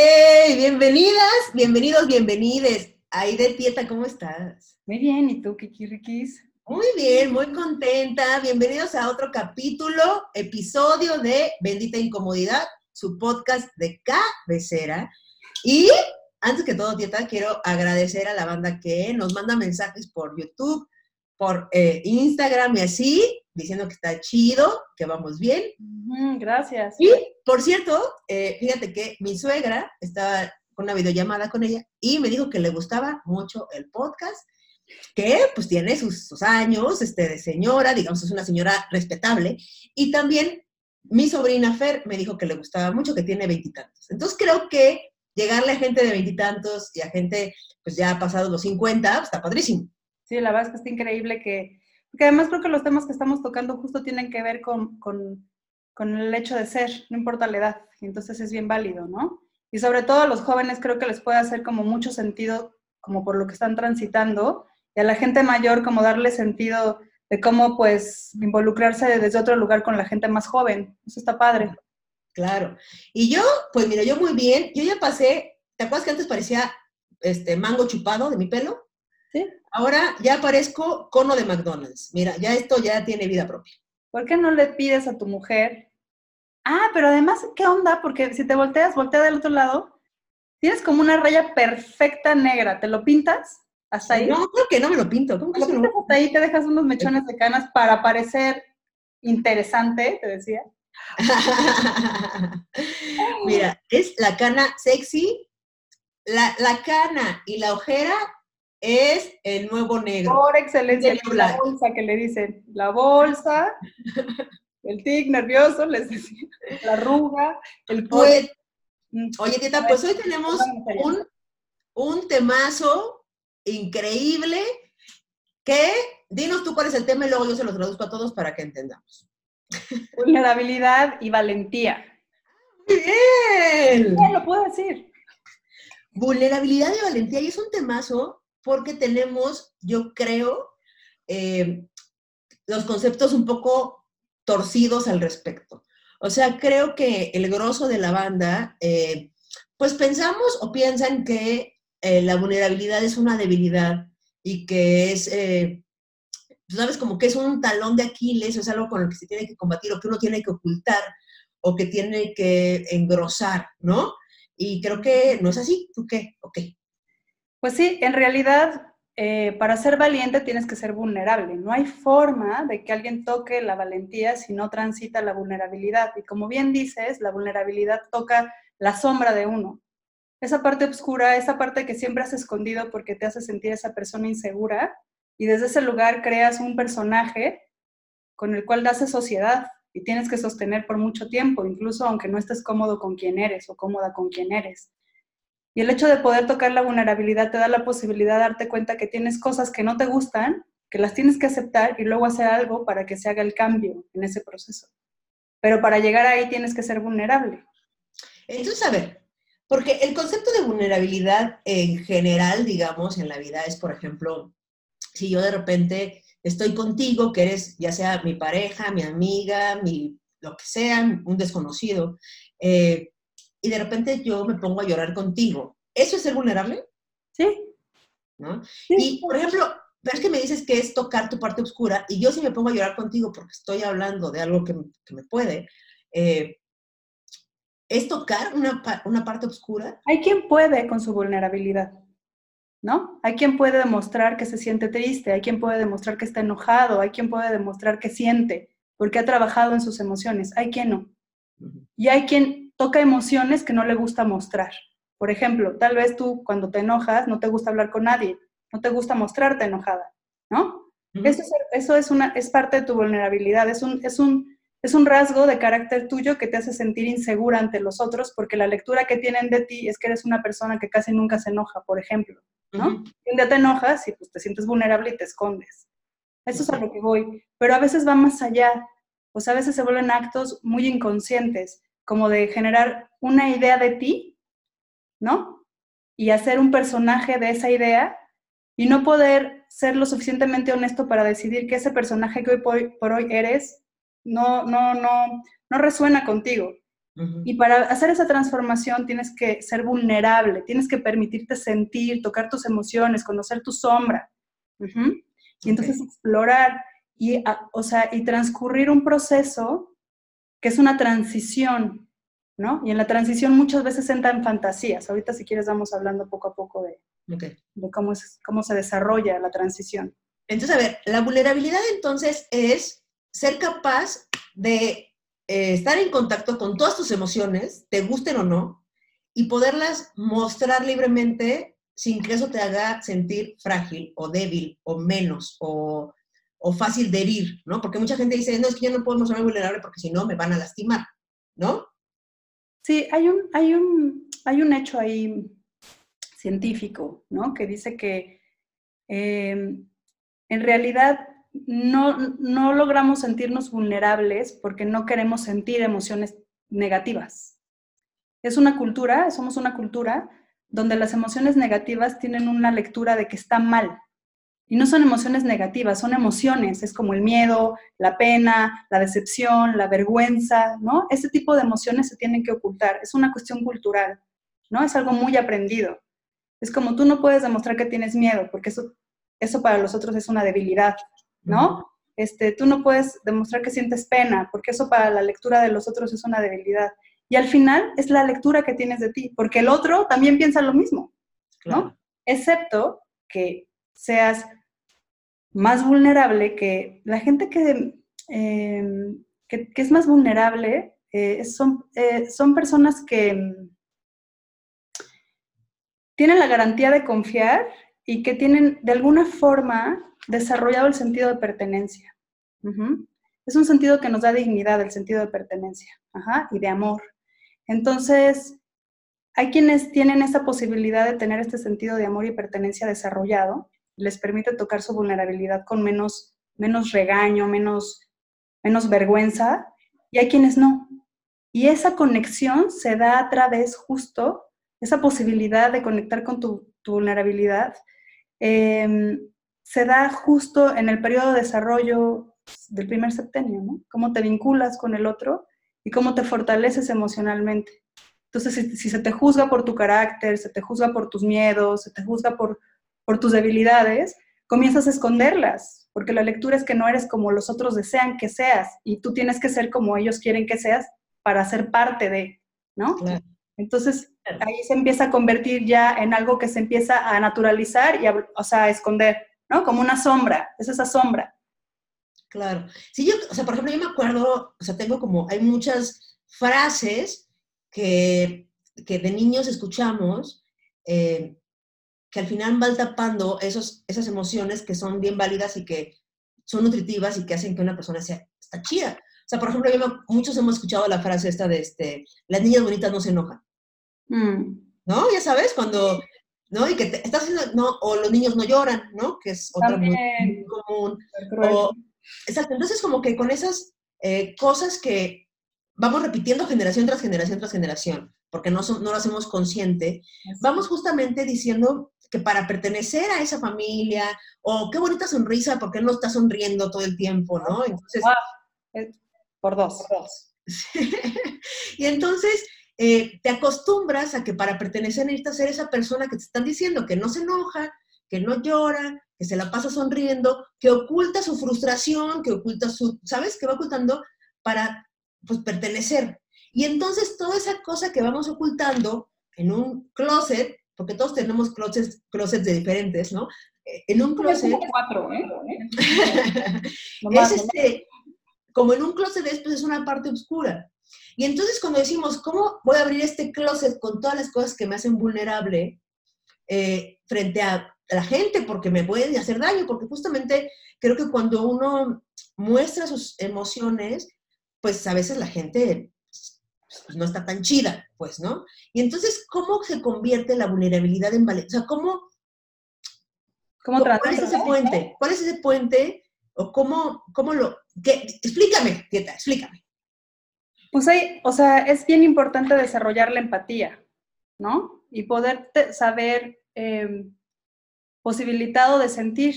¡Hey! Bienvenidas, bienvenidos, bienvenides. Aide Tieta, ¿cómo estás? Muy bien, ¿y tú, Kikirikis? Muy bien, muy contenta. Bienvenidos a otro capítulo, episodio de Bendita Incomodidad, su podcast de cabecera. Y antes que todo, Tieta, quiero agradecer a la banda que nos manda mensajes por YouTube, por eh, Instagram y así, diciendo que está chido, que vamos bien. gracias. Y, por cierto, eh, fíjate que mi suegra estaba con una videollamada con ella y me dijo que le gustaba mucho el podcast, que pues tiene sus, sus años este, de señora, digamos, es una señora respetable, y también mi sobrina Fer me dijo que le gustaba mucho, que tiene veintitantos. Entonces creo que llegarle a gente de veintitantos y, a gente pues ya ha pasado los 50, pues, está padrísimo. Sí, la verdad es que está increíble que, porque además creo que los temas que estamos tocando justo tienen que ver con, con, con el hecho de ser, no importa la edad, entonces es bien válido, ¿no? Y sobre todo a los jóvenes creo que les puede hacer como mucho sentido como por lo que están transitando, y a la gente mayor como darle sentido de cómo pues involucrarse desde otro lugar con la gente más joven. Eso está padre. Claro. Y yo, pues mira, yo muy bien, yo ya pasé, ¿te acuerdas que antes parecía este mango chupado de mi pelo? Sí. Ahora ya parezco cono de McDonald's. Mira, ya esto ya tiene vida propia. ¿Por qué no le pides a tu mujer? Ah, pero además, ¿qué onda? Porque si te volteas, voltea del otro lado, tienes como una raya perfecta negra. ¿Te lo pintas? ¿Hasta ahí? No, creo que no me lo pinto. ¿Cómo que lo se pintas hasta ahí, te dejas unos mechones de canas para parecer interesante, te decía. Mira, es la cana sexy, la, la cana y la ojera es el nuevo negro. Por excelencia, la bolsa que le dicen, la bolsa, el tic nervioso, les decía, la arruga, el pues, Oye, Tita, pues hoy tenemos un, un temazo increíble que, dinos tú cuál es el tema y luego yo se lo traduzco a todos para que entendamos. Vulnerabilidad y valentía. Muy bien. ¿Qué lo puedo decir? Vulnerabilidad y valentía, y es un temazo porque tenemos, yo creo, eh, los conceptos un poco torcidos al respecto. O sea, creo que el grosso de la banda, eh, pues pensamos o piensan que eh, la vulnerabilidad es una debilidad y que es, ¿sabes? Como que es un talón de Aquiles, o es algo con el que se tiene que combatir o que uno tiene que ocultar o que tiene que engrosar, ¿no? Y creo que no es así. ¿Tú qué? Ok. Pues sí, en realidad, eh, para ser valiente tienes que ser vulnerable. No hay forma de que alguien toque la valentía si no transita la vulnerabilidad. Y como bien dices, la vulnerabilidad toca la sombra de uno. Esa parte oscura, esa parte que siempre has escondido porque te hace sentir esa persona insegura, y desde ese lugar creas un personaje con el cual das sociedad y tienes que sostener por mucho tiempo, incluso aunque no estés cómodo con quien eres o cómoda con quien eres. Y el hecho de poder tocar la vulnerabilidad te da la posibilidad de darte cuenta que tienes cosas que no te gustan, que las tienes que aceptar y luego hacer algo para que se haga el cambio en ese proceso. Pero para llegar ahí tienes que ser vulnerable. Entonces, a ver, porque el concepto de vulnerabilidad en general, digamos, en la vida es, por ejemplo, si yo de repente estoy contigo, que eres ya sea mi pareja, mi amiga, mi, lo que sea, un desconocido, eh, y de repente yo me pongo a llorar contigo. ¿Eso es ser vulnerable? Sí. ¿No? Y, por ejemplo, ves que me dices que es tocar tu parte oscura y yo si me pongo a llorar contigo porque estoy hablando de algo que, me puede, eh, ¿es tocar una, una parte oscura? Hay quien puede con su vulnerabilidad, ¿no? Hay quien puede demostrar que se siente triste, hay quien puede demostrar que está enojado, hay quien puede demostrar que siente, porque ha trabajado en sus emociones, hay quien no. Y hay quien toca emociones que no le gusta mostrar. Por ejemplo, tal vez tú cuando te enojas no te gusta hablar con nadie, no te gusta mostrarte enojada, ¿no? eso, es, eso es, una, es parte de tu vulnerabilidad, es un, es, un, es un rasgo de carácter tuyo que te hace sentir insegura ante los otros porque la lectura que tienen de ti es que eres una persona que casi nunca se enoja, por ejemplo, ¿no? Un día te enojas y pues te sientes vulnerable y te escondes. Eso es a lo que voy. Pero a veces va más allá. Sea, a veces se vuelven actos muy inconscientes como de generar una idea de ti, ¿no? Y hacer un personaje de esa idea y no poder ser lo suficientemente honesto para decidir que ese personaje que hoy por, hoy eres no, no, no, no resuena contigo. Y para hacer esa transformación tienes que ser vulnerable, tienes que permitirte sentir, tocar tus emociones, conocer tu sombra. Y entonces explorar y, o sea, y transcurrir un proceso que es una transición, ¿no? Y en la transición muchas veces entran fantasías. Ahorita si quieres vamos hablando poco a poco de, de cómo, es, cómo se desarrolla la transición. Entonces, a ver, la vulnerabilidad entonces es ser capaz de eh, estar en contacto con todas tus emociones, te gusten o no, y poderlas mostrar libremente sin que eso te haga sentir frágil o débil o menos o, o fácil de herir, ¿no? Porque mucha gente dice, no, es que yo no puedo mostrarme vulnerable porque si no me van a lastimar, ¿no? Sí, hay un, hay un, hay un hecho ahí científico, ¿no? Que dice que em, en realidad no, no logramos sentirnos vulnerables porque no queremos sentir emociones negativas. Es una cultura, somos una cultura donde las emociones negativas tienen una lectura de que está mal. Y no son emociones negativas, son emociones, es como el miedo, la pena, la decepción, la vergüenza, ¿no? Ese tipo de emociones se tienen que ocultar, es una cuestión cultural, ¿no? Es algo muy aprendido. Es como tú no puedes demostrar que tienes miedo, porque eso, eso para los otros es una debilidad, ¿no? Este, tú no puedes demostrar que sientes pena, porque eso para la lectura de los otros es una debilidad. Y al final es la lectura que tienes de ti, porque el otro también piensa lo mismo, ¿no? Excepto que seas más vulnerable que la gente que, em, que, es más vulnerable eh, son, eh, son personas que tienen la garantía de confiar y que tienen de alguna forma desarrollado el sentido de pertenencia. Es un sentido que nos da dignidad, el sentido de pertenencia y de amor. Entonces, hay quienes tienen esa posibilidad de tener este sentido de amor y pertenencia desarrollado, les permite tocar su vulnerabilidad con menos, menos regaño, menos, menos vergüenza, y hay quienes no. Y esa conexión se da a través justo esa posibilidad de conectar con tu, vulnerabilidad, em, se da justo en el periodo de desarrollo del primer septenio, ¿no? Cómo te vinculas con el otro y cómo te fortaleces emocionalmente. Entonces, si, se te juzga por tu carácter, se te juzga por tus miedos, se te juzga por, por tus debilidades, comienzas a esconderlas, porque la lectura es que no eres como los otros desean que seas y tú tienes que ser como ellos quieren que seas para ser parte de, ¿no? Entonces, ahí se empieza a convertir ya en algo que se empieza a naturalizar y a, o sea, a esconder, ¿no? Como una sombra, es esa sombra. Claro. Sí, yo, o sea, por ejemplo, yo me acuerdo, o sea, tengo como, hay muchas frases que, que de niños escuchamos eh, que al final van tapando esos, esas emociones que son bien válidas y que son nutritivas y que hacen que una persona sea, está chida. O sea, por ejemplo, muchos hemos escuchado la frase esta de, este, las niñas bonitas no se enojan. Mm. ¿No? Ya sabes, cuando, ¿no? Y que te, estás haciendo, ¿no? O los niños no lloran, ¿no? Que es otra muy, común. exacto, entonces como que con esas eh, cosas que vamos repitiendo generación tras generación tras generación, porque no, no lo hacemos consciente, vamos justamente diciendo que para pertenecer a esa familia, o qué bonita sonrisa, porque no está sonriendo todo el tiempo, ¿no? Entonces... Por dos. Por dos. y entonces eh, te acostumbras a que para pertenecer necesitas ser esa persona que te están diciendo que no se enoja, que no llora, que se la pasa sonriendo, que oculta su frustración, que oculta su, ¿sabes? Que va ocultando para, pues, pertenecer. Y entonces toda esa cosa que vamos ocultando en un closet, porque todos tenemos closets, closets de diferentes, ¿no? Eh, en un closet... Cuatro, ¿eh? es este, como en un closet después es una parte oscura. Y entonces cuando decimos, ¿cómo voy a abrir este closet con todas las cosas que me hacen vulnerable eh, frente a la gente porque me pueden hacer daño? Porque justamente creo que cuando uno muestra sus emociones, pues a veces la gente pues, no está tan chida, pues, ¿no? Y entonces, ¿cómo se convierte la vulnerabilidad en valentía? O sea, ¿cómo, ¿Cómo ¿Cuál es ese puente? ¿Cuál es ese puente? ¿O cómo, cómo lo...? Explícame, Tieta, explícame. Pues hay, o sea, es bien importante desarrollar la empatía, ¿no? Y poder saber em, posibilitado de sentir.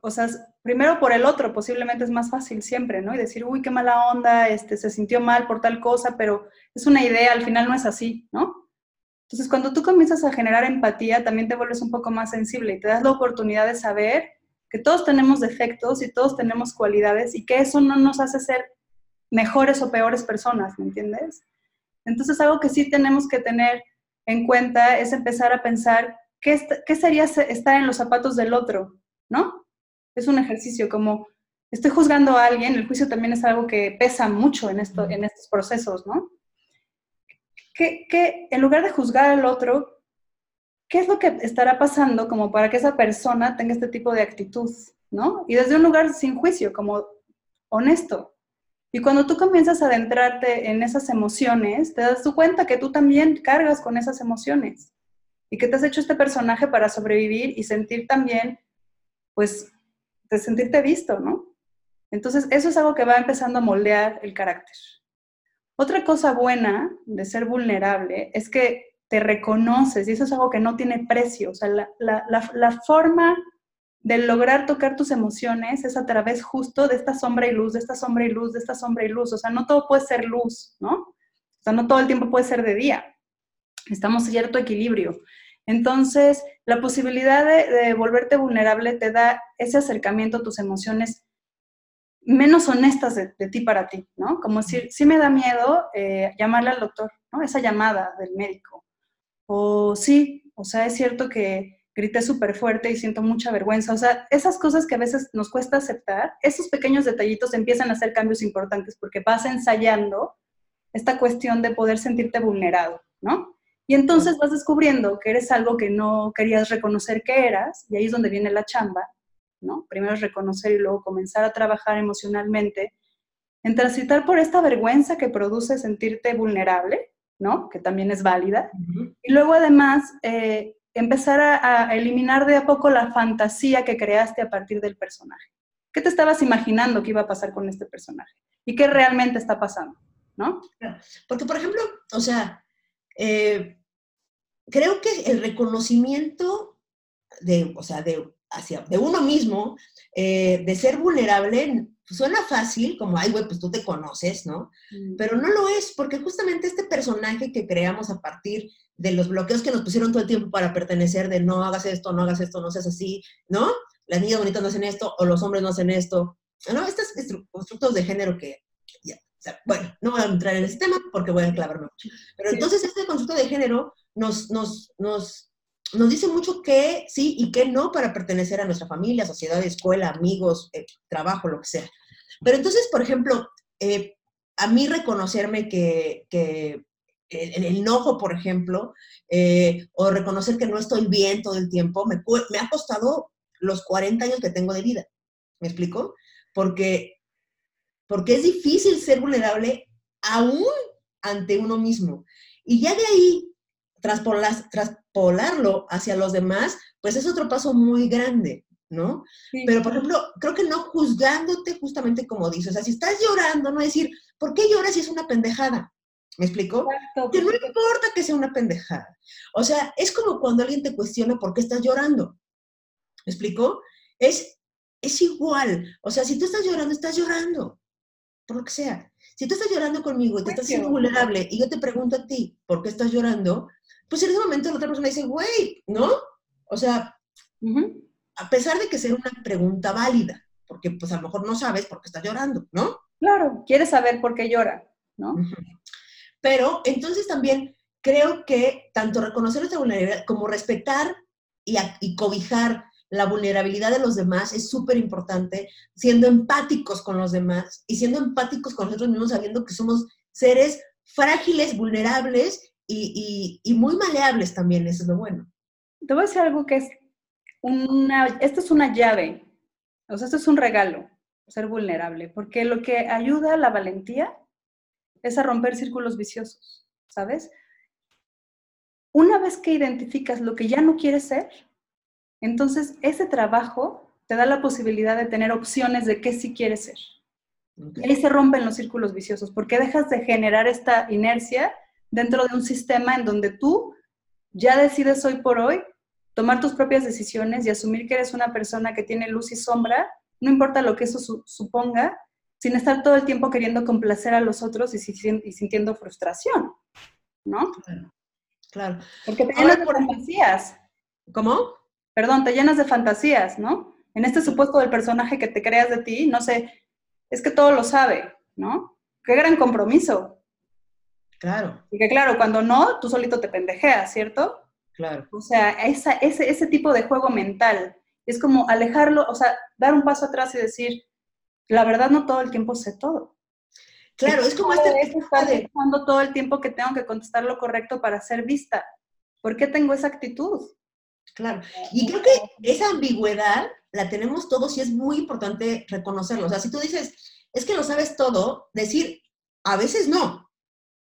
O sea, primero por el otro, posiblemente es más fácil siempre, ¿no? Y decir, uy, qué mala onda, este, se sintió mal por tal cosa, pero es una idea, al final no es así, ¿no? Entonces, cuando tú comienzas a generar empatía, también te vuelves un poco más sensible y te das la oportunidad de saber que todos tenemos defectos y todos tenemos cualidades y que eso no nos hace ser mejores o peores personas, ¿me entiendes? Entonces, algo que sí tenemos que tener en cuenta es empezar a pensar qué, qué sería estar en los zapatos del otro, ¿no? Es un ejercicio como, estoy juzgando a alguien, el juicio también es algo que pesa mucho en, esto, en estos procesos, ¿no? Que, en lugar de juzgar al otro, ¿qué es lo que estará pasando como para que esa persona tenga este tipo de actitud, ¿no? Y desde un lugar sin juicio, como honesto. Y cuando tú comienzas a adentrarte en esas emociones, te das cuenta que tú también cargas con esas emociones y que te has hecho este personaje para sobrevivir y sentir también, pues, de sentirte visto, ¿no? Entonces, eso es algo que va empezando a moldear el carácter. Otra cosa buena de ser vulnerable es que te reconoces y eso es algo que no tiene precio. O sea, la, la, forma de lograr tocar tus emociones es a través justo de esta sombra y luz, de esta sombra y luz, de esta sombra y luz. O sea, no todo puede ser luz, ¿no? O sea, no todo el tiempo puede ser de día. Estamos en cierto equilibrio. Entonces, la posibilidad de, volverte vulnerable te da ese acercamiento a tus emociones menos honestas de, ti para ti, ¿no? Como decir, sí me da miedo eh, llamarle al doctor, ¿no? Esa llamada del médico. O sí, o sea, es cierto que grité súper fuerte y siento mucha vergüenza. O sea, esas cosas que a veces nos cuesta aceptar, esos pequeños detallitos empiezan a hacer cambios importantes porque vas ensayando esta cuestión de poder sentirte vulnerado, ¿no? Y entonces vas descubriendo que eres algo que no querías reconocer que eras, y ahí es donde viene la chamba, ¿no? Primero es reconocer y luego comenzar a trabajar emocionalmente en transitar por esta vergüenza que produce sentirte vulnerable, ¿no? Que también es válida. Y luego además eh, empezar a, a, eliminar de a poco la fantasía que creaste a partir del personaje. ¿Qué te estabas imaginando que iba a pasar con este personaje? ¿Y qué realmente está pasando? ¿No? Porque, por ejemplo, o sea, eh, creo que el reconocimiento de, o sea, de, hacia, de uno mismo, eh, de ser vulnerable, suena fácil, como, ay, güey, pues tú te conoces, ¿no? Mm. Pero no lo es, porque justamente este personaje que creamos a partir de los bloqueos que nos pusieron todo el tiempo para pertenecer, de no hagas esto, no hagas esto, no seas así, ¿no? Las niñas bonitas no hacen esto, o los hombres no hacen esto, ¿no? Estos constructos de género que bueno, no voy a entrar en ese tema porque voy a clavarme mucho. Pero entonces este concepto de género nos, nos, nos, nos dice mucho qué sí y qué no para pertenecer a nuestra familia, sociedad, escuela, amigos, eh, trabajo, lo que sea. Pero entonces, por ejemplo, eh, a mí reconocerme que, que el, enojo, por ejemplo, eh, o reconocer que no estoy bien todo el tiempo, me, me ha costado los 40 años que tengo de vida. ¿Me explico? Porque porque es difícil ser vulnerable aún ante uno mismo. Y ya de ahí, traspolarlo hacia los demás, pues es otro paso muy grande, ¿no? Pero, por ejemplo, creo que no juzgándote justamente como dices, o sea, si estás llorando, no decir, ¿por qué lloras si es una pendejada? ¿Me explico? que no importa que sea una pendejada. O sea, es como cuando alguien te cuestiona por qué estás llorando. ¿Me explico? Es, es igual. O sea, si tú estás llorando, estás llorando por lo que sea. Si tú estás llorando conmigo y te estás siendo vulnerable y yo te pregunto a ti por qué estás llorando, pues en ese momento la otra persona dice, güey, ¿no? O sea, a pesar de que sea una pregunta válida, porque pues a lo mejor no sabes por qué estás llorando, ¿no? Claro, quieres saber por qué llora, ¿no? Pero entonces también creo que tanto reconocer esta vulnerabilidad como respetar y, y cobijar la vulnerabilidad de los demás es súper importante, siendo empáticos con los demás y siendo empáticos con nosotros mismos, sabiendo que somos seres frágiles, vulnerables y, muy maleables también, eso es lo bueno. Te voy a decir algo que es una, esto es una llave, o sea, esto es un regalo, ser vulnerable, porque lo que ayuda a la valentía es a romper círculos viciosos, ¿sabes? Una vez que identificas lo que ya no quieres ser, entonces, ese trabajo te da la posibilidad de tener opciones de qué sí quieres ser. Y ahí se rompen los círculos viciosos, porque dejas de generar esta inercia dentro de un sistema en donde tú ya decides hoy por hoy tomar tus propias decisiones y asumir que eres una persona que tiene luz y sombra no importa lo que eso suponga, sin estar todo el tiempo queriendo complacer a los otros y, sintiendo frustración, ¿no? Claro. claro. Porque te llenas de fantasías. ¿Cómo? Perdón, te llenas de fantasías, ¿no? En este supuesto del personaje que te creas de ti, no sé, es que todo lo sabe, ¿no? Qué gran compromiso. Claro. Y que claro, cuando no, tú solito te pendejeas, ¿cierto? Claro. O sea, esa, ese, ese tipo de juego mental es como alejarlo, o sea, dar un paso atrás y decir, la verdad no todo el tiempo sé todo. Claro, es, como este... Estar de... todo el tiempo que tengo que contestar lo correcto para ser vista. ¿Por qué tengo esa actitud? Claro. Y creo que esa ambigüedad la tenemos todos y es muy importante reconocerlo. O sea, si tú dices, es que lo sabes todo, decir, a veces no,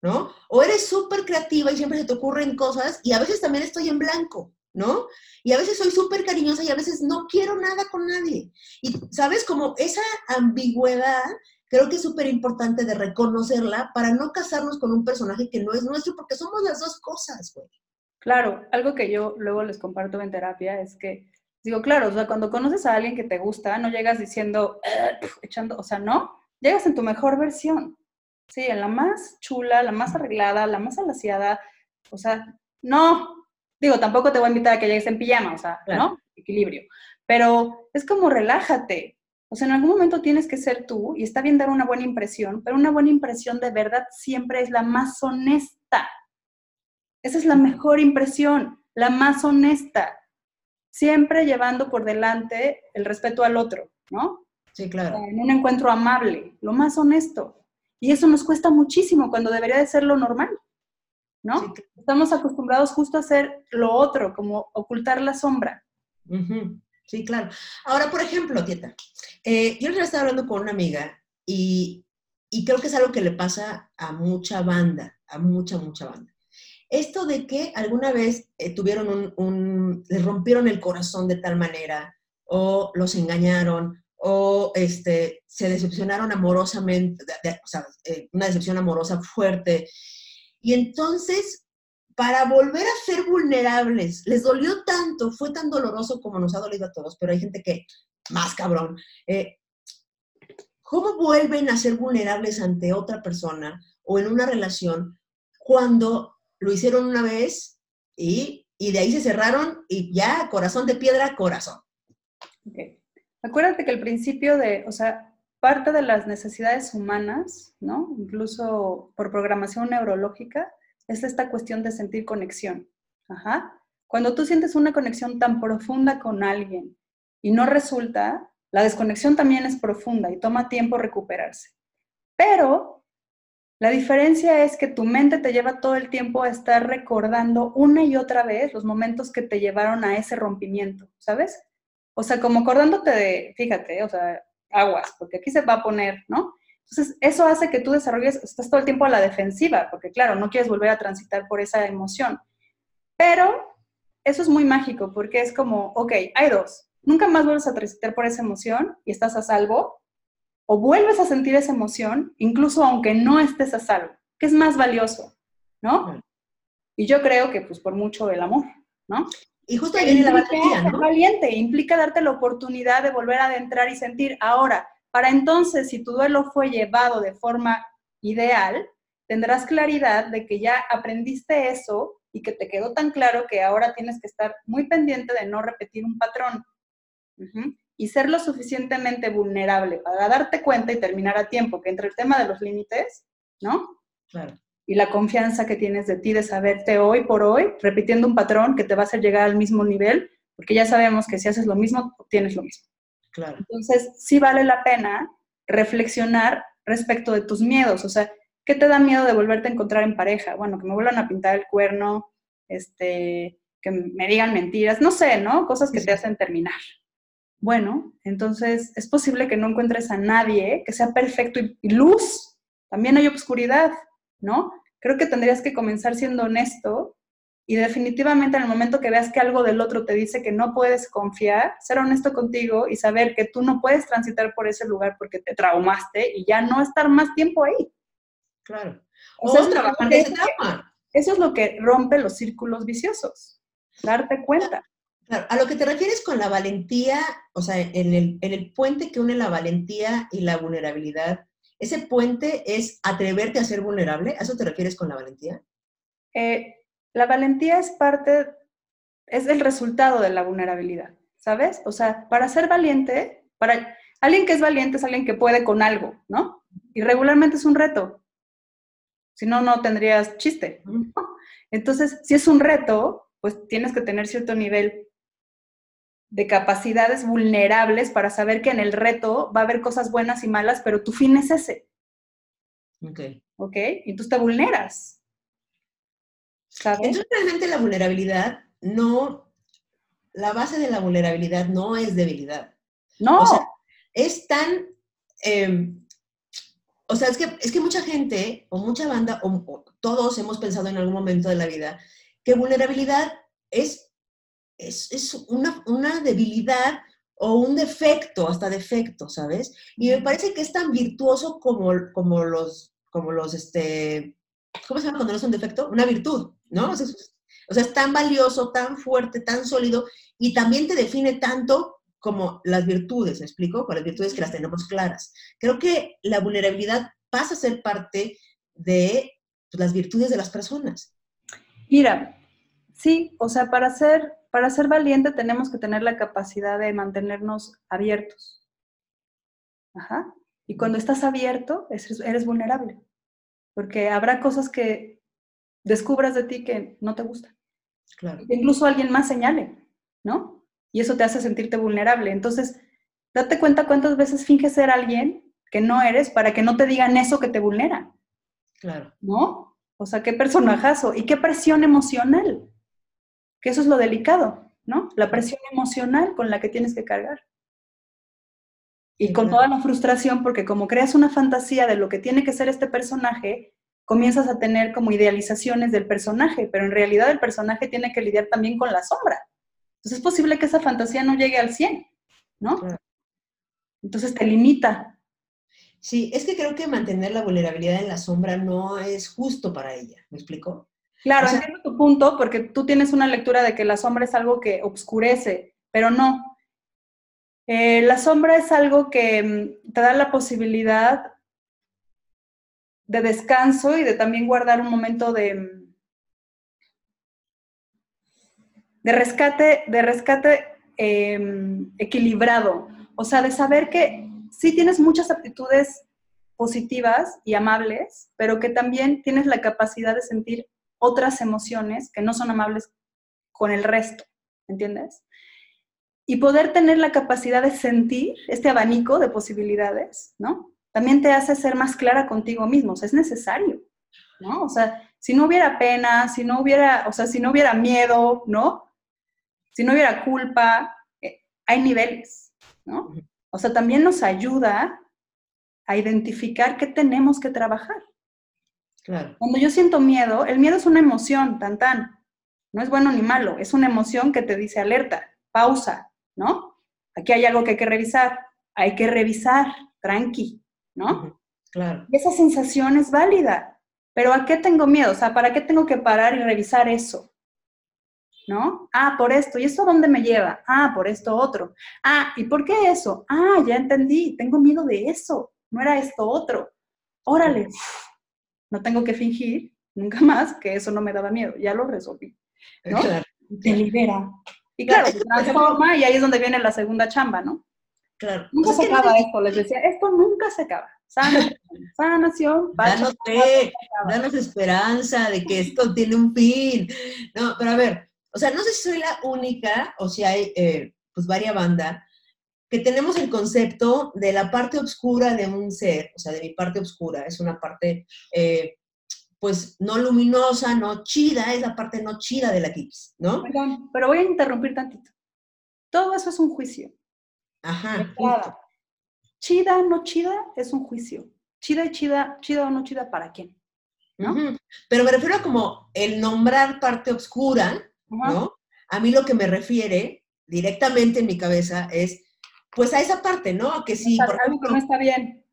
¿no? O eres súper creativa y siempre se te ocurren cosas y a veces también estoy en blanco, ¿no? Y a veces soy súper cariñosa y a veces no quiero nada con nadie. Y, ¿sabes? Como esa ambigüedad creo que es súper importante de reconocerla para no casarnos con un personaje que no es nuestro, porque somos las dos cosas, güey. Claro, algo que yo luego les comparto en terapia es que, digo, claro, o sea, cuando conoces a alguien que te gusta, no llegas diciendo, echando, o sea, no, llegas en tu mejor versión. Sí, en la más chula, la más arreglada, la más alaciada. O sea, no. Digo, tampoco te voy a invitar a que llegues en pijama, o sea, ¿no? Equilibrio. Pero es como relájate. O sea, en algún momento tienes que ser tú y está bien dar una buena impresión, pero una buena impresión de verdad siempre es la más honesta. Esa es la mejor impresión, la más honesta. Siempre llevando por delante el respeto al otro, ¿no? Sí, claro. En un encuentro amable, lo más honesto. Y eso nos cuesta muchísimo cuando debería de ser lo normal, ¿no? Estamos acostumbrados justo a hacer lo otro, como ocultar la sombra. Sí, claro. Ahora, por ejemplo, Tieta, eh, yo le estaba hablando con una amiga y, creo que es algo que le pasa a mucha banda, a mucha, mucha banda. Esto de que alguna vez eh, tuvieron un, les rompieron el corazón de tal manera o los engañaron o este, se decepcionaron amorosamente, o sea, eh, una decepción amorosa fuerte. Y entonces, para volver a ser vulnerables, les dolió tanto, fue tan doloroso como nos ha dolido a todos, pero hay gente que, más cabrón, eh, ¿cómo vuelven a ser vulnerables ante otra persona o en una relación cuando lo hicieron una vez y, y de ahí se cerraron y ya, corazón de piedra, corazón? Acuérdate que el principio de, o sea, parte de las necesidades humanas, ¿no? Incluso por programación neurológica, es esta cuestión de sentir conexión. Ajá. Cuando tú sientes una conexión tan profunda con alguien y no resulta, la desconexión también es profunda y toma tiempo recuperarse. Pero la diferencia es que tu mente te lleva todo el tiempo a estar recordando una y otra vez los momentos que te llevaron a ese rompimiento, ¿sabes? O sea, como acordándote de, fíjate, o sea, aguas, porque aquí se va a poner, ¿no? Entonces, eso hace que tú desarrolles, estás todo el tiempo a la defensiva, porque claro, no quieres volver a transitar por esa emoción. Pero eso es muy mágico, porque es como, ok, hay dos, nunca más vuelves a transitar por esa emoción y estás a salvo, o vuelves a sentir esa emoción, incluso aunque no estés a salvo, que es más valioso, ¿no? Y yo creo que, pues, por mucho el amor, ¿no? Y justo ahí viene la valiente, implica darte la oportunidad de volver a adentrar y sentir. Ahora, para entonces, si tu duelo fue llevado de forma ideal, tendrás claridad de que ya aprendiste eso y que te quedó tan claro que ahora tienes que estar muy pendiente de no repetir un patrón. Y ser lo suficientemente vulnerable para darte cuenta y terminar a tiempo, que entre el tema de los límites, ¿no? Claro y la confianza que tienes de ti de saberte hoy por hoy, repitiendo un patrón que te va a hacer llegar al mismo nivel, porque ya sabemos que si haces lo mismo, obtienes lo mismo. Claro. Entonces, sí vale la pena reflexionar respecto de tus miedos, o sea, ¿qué te da miedo de volverte a encontrar en pareja? Bueno, que me vuelvan a pintar el cuerno, este, que me digan mentiras, no sé, ¿no? Cosas que te hacen terminar. Bueno, entonces es posible que no encuentres a nadie que sea perfecto y luz. También hay oscuridad. ¿no? Creo que tendrías que comenzar siendo honesto y definitivamente en el momento que veas que algo del otro te dice que no puedes confiar, ser honesto contigo y saber que tú no puedes transitar por ese lugar porque te traumaste y ya no estar más tiempo ahí. Claro. O, sea, trabajar ese trauma. Eso es lo que rompe los círculos viciosos, darte cuenta. Claro, a lo que te refieres con la valentía, o sea, en el, en el puente que une la valentía y la vulnerabilidad, ¿ese puente es atreverte a ser vulnerable? ¿A eso te refieres con la valentía? Eh, la valentía es parte, es el resultado de la vulnerabilidad, ¿sabes? O sea, para ser valiente, para alguien que es valiente es alguien que puede con algo, ¿no? Y regularmente es un reto. Si no, no tendrías chiste. Entonces, si es un reto, pues tienes que tener cierto nivel de capacidades vulnerables para saber que en el reto va a haber cosas buenas y malas, pero tu fin es ese. Ok. ¿Ok? Y tú te vulneras. ¿Sabes? Entonces, realmente la vulnerabilidad no, la base de la vulnerabilidad no es debilidad. No. O sea, es tan, em, o sea, es que, es que mucha gente o mucha banda o todos hemos pensado en algún momento de la vida que vulnerabilidad es es, una, debilidad o un defecto, hasta defecto, ¿sabes? Y me parece que es tan virtuoso como, como los, como los, este, ¿cómo se llama cuando no es un defecto? Una virtud, ¿no? O sea, es, tan valioso, tan fuerte, tan sólido y también te define tanto como las virtudes, ¿me explico? Con las virtudes que las tenemos claras. Creo que la vulnerabilidad pasa a ser parte de pues, las virtudes de las personas. Mira, sí, o sea, para ser para ser valiente tenemos que tener la capacidad de mantenernos abiertos. Ajá. Y cuando estás abierto, eres vulnerable. Porque habrá cosas que descubras de ti que no te gustan. Claro. incluso alguien más señale, ¿no? Y eso te hace sentirte vulnerable. Entonces, date cuenta cuántas veces finges ser alguien que no eres para que no te digan eso que te vulnera. Claro. ¿No? O sea, qué personajazo y qué presión emocional que eso es lo delicado, ¿no? La presión emocional con la que tienes que cargar. Y con toda la frustración, porque como creas una fantasía de lo que tiene que ser este personaje, comienzas a tener como idealizaciones del personaje, pero en realidad el personaje tiene que lidiar también con la sombra. Entonces es posible que esa fantasía no llegue al 100, ¿no? Entonces te limita. Sí, es que creo que mantener la vulnerabilidad en la sombra no es justo para ella, ¿me explico? Claro, entiendo tu punto, porque tú tienes una lectura de que la sombra es algo que obscurece, pero no. Eh, la sombra es algo que mm, te da la posibilidad de descanso y de también guardar un momento de, mm, de rescate, de rescate em, equilibrado. O sea, de saber que sí tienes muchas aptitudes positivas y amables, pero que también tienes la capacidad de sentir otras emociones que no son amables con el resto, ¿entiendes? Y poder tener la capacidad de sentir este abanico de posibilidades, ¿no? También te hace ser más clara contigo mismo, o sea, es necesario, ¿no? O sea, si no hubiera pena, si no hubiera, o sea, si no hubiera miedo, ¿no? Si no hubiera culpa, eh, hay niveles, ¿no? O sea, también nos ayuda a identificar qué tenemos que trabajar. Cuando yo siento miedo, el miedo es una emoción, tan tan. No es bueno ni malo, es una emoción que te dice alerta, pausa, ¿no? Aquí hay algo que hay que revisar, hay que revisar, tranqui, ¿no? Claro. esa sensación es válida, pero ¿a qué tengo miedo? O sea, ¿para qué tengo que parar y revisar eso? ¿No? Ah, por esto. ¿Y esto dónde me lleva? Ah, por esto otro. Ah, ¿y por qué eso? Ah, ya entendí, tengo miedo de eso, no era esto otro. Órale, no tengo que fingir nunca más que eso no me daba miedo, ya lo resolví. ¿no? Te libera. Y claro, se transforma y ahí es donde viene la segunda chamba, ¿no? Claro. Nunca pues se acaba esto, les decía, esto nunca se acaba. Sanación, sanación, danos fe, danos esperanza de que esto tiene un fin. No, pero a ver, o sea, no sé si soy la única o si hay, eh, pues, varias bandas que tenemos el concepto de la parte oscura de un ser, o sea, de mi parte oscura, es una parte, eh, pues, no luminosa, no chida, es la parte no chida de la Kikis, ¿no? Perdón, pero voy a interrumpir tantito. Todo eso es un juicio. Ajá. Chida, no chida, es un juicio. Chida y chida, chida o no chida, ¿para quién? ¿No? Pero me refiero a como el nombrar parte oscura, ¿no? A mí lo que me refiere directamente en mi cabeza es pues a esa parte, ¿no? Que si, por ejemplo, no está bien.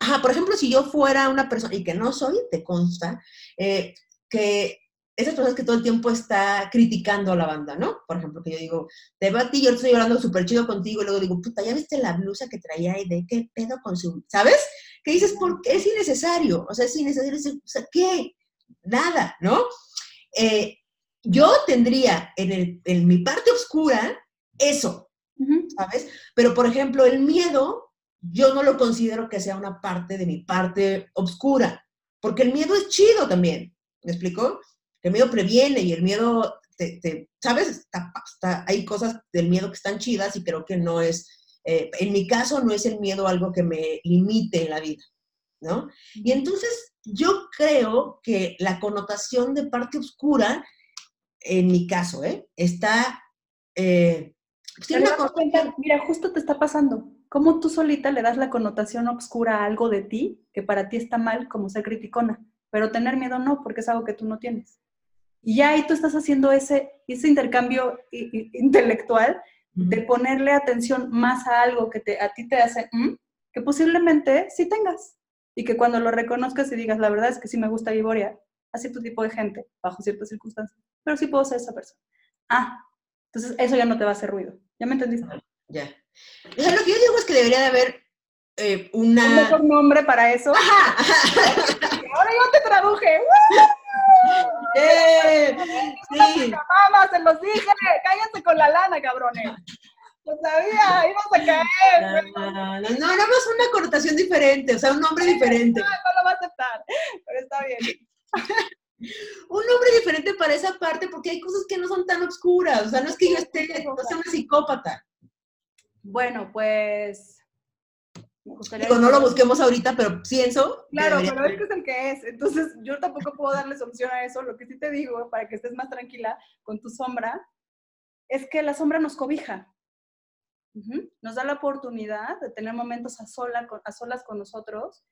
Ajá, por ejemplo, si yo fuera una persona, y que no soy, te consta, eh, que esas personas que todo el tiempo está criticando a la banda, ¿no? Por ejemplo, que yo digo, te veo a ti, yo estoy hablando súper chido contigo, y luego digo, puta, ¿ya viste la blusa que traía ahí? ¿De qué pedo con su...? ¿Sabes? Que dices, porque es innecesario, o sea, es innecesario, o sea, ¿qué? Nada, ¿no? Eh, yo tendría en, el, en mi parte oscura eso, ¿sabes? Pero, por ejemplo, el miedo, yo no lo considero que sea una parte de mi parte oscura, porque el miedo es chido también, ¿me explico? El miedo previene y el miedo, te, ¿sabes? hay cosas del miedo que están chidas y creo que no es, eh, en mi caso no es el miedo algo que me limite en la vida, ¿no? Y entonces yo creo que la connotación de parte oscura, en mi caso, ¿eh? está... Eh, mira, justo te está pasando. ¿Cómo tú solita le das la connotación oscura a algo de ti que para ti está mal como ser criticona? Pero tener miedo no, porque es algo que tú no tienes. Y ya ahí tú estás haciendo ese, ese intercambio intelectual de ponerle atención más a algo que te, a ti te hace, mm", que posiblemente sí tengas. Y que cuando lo reconozcas y digas, la verdad es que sí me gusta Viboria, a cierto tipo de gente, bajo ciertas circunstancias, pero sí puedo ser esa persona. Ah, entonces eso ya no te va a hacer ruido. ¿Ya me entendiste? Ya. O sea, lo que yo digo es que debería de haber eh, una... Un mejor nombre para eso. Ajá. Ahora yo te traduje. ¡Eh! Sí. Mamá, se los dije, cállense con la lana, cabrones. Lo sabía, ibas a caer. No, no, no, nada más una connotación diferente, o sea, un nombre diferente. No, no lo va a aceptar, pero está bien. Un nombre diferente para esa parte porque hay cosas que no son tan obscuras, o sea, no es que yo esté, no sea una psicópata. Bueno, pues Digo, no lo busquemos ahorita, pero pienso. Claro, pero es que es el que es. Entonces, yo tampoco puedo darle solución a eso. Lo que sí te digo, para que estés más tranquila con tu sombra, es que la sombra nos cobija. Nos da la oportunidad de tener momentos a, sola, a solas con nosotros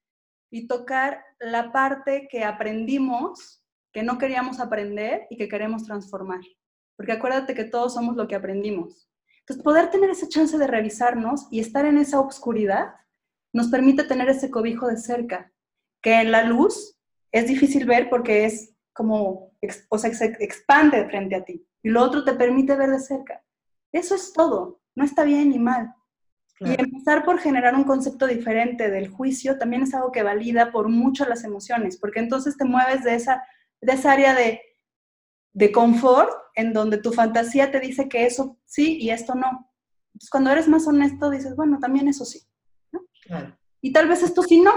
y tocar la parte que aprendimos, que no queríamos aprender y que queremos transformar. Porque acuérdate que todos somos lo que aprendimos. Entonces, poder tener esa chance de revisarnos y estar en esa oscuridad nos permite tener ese cobijo de cerca, que en la luz es difícil ver porque es como, o sea, se expande frente a ti. Y lo otro te permite ver de cerca. Eso es todo, no está bien ni mal. Y empezar por generar un concepto diferente del juicio también es algo que valida por mucho las emociones, porque entonces te mueves de esa, de esa área de, de confort en donde tu fantasía te dice que eso sí y esto no. Entonces, cuando eres más honesto, dices, bueno, también eso sí. Y tal vez esto sí no.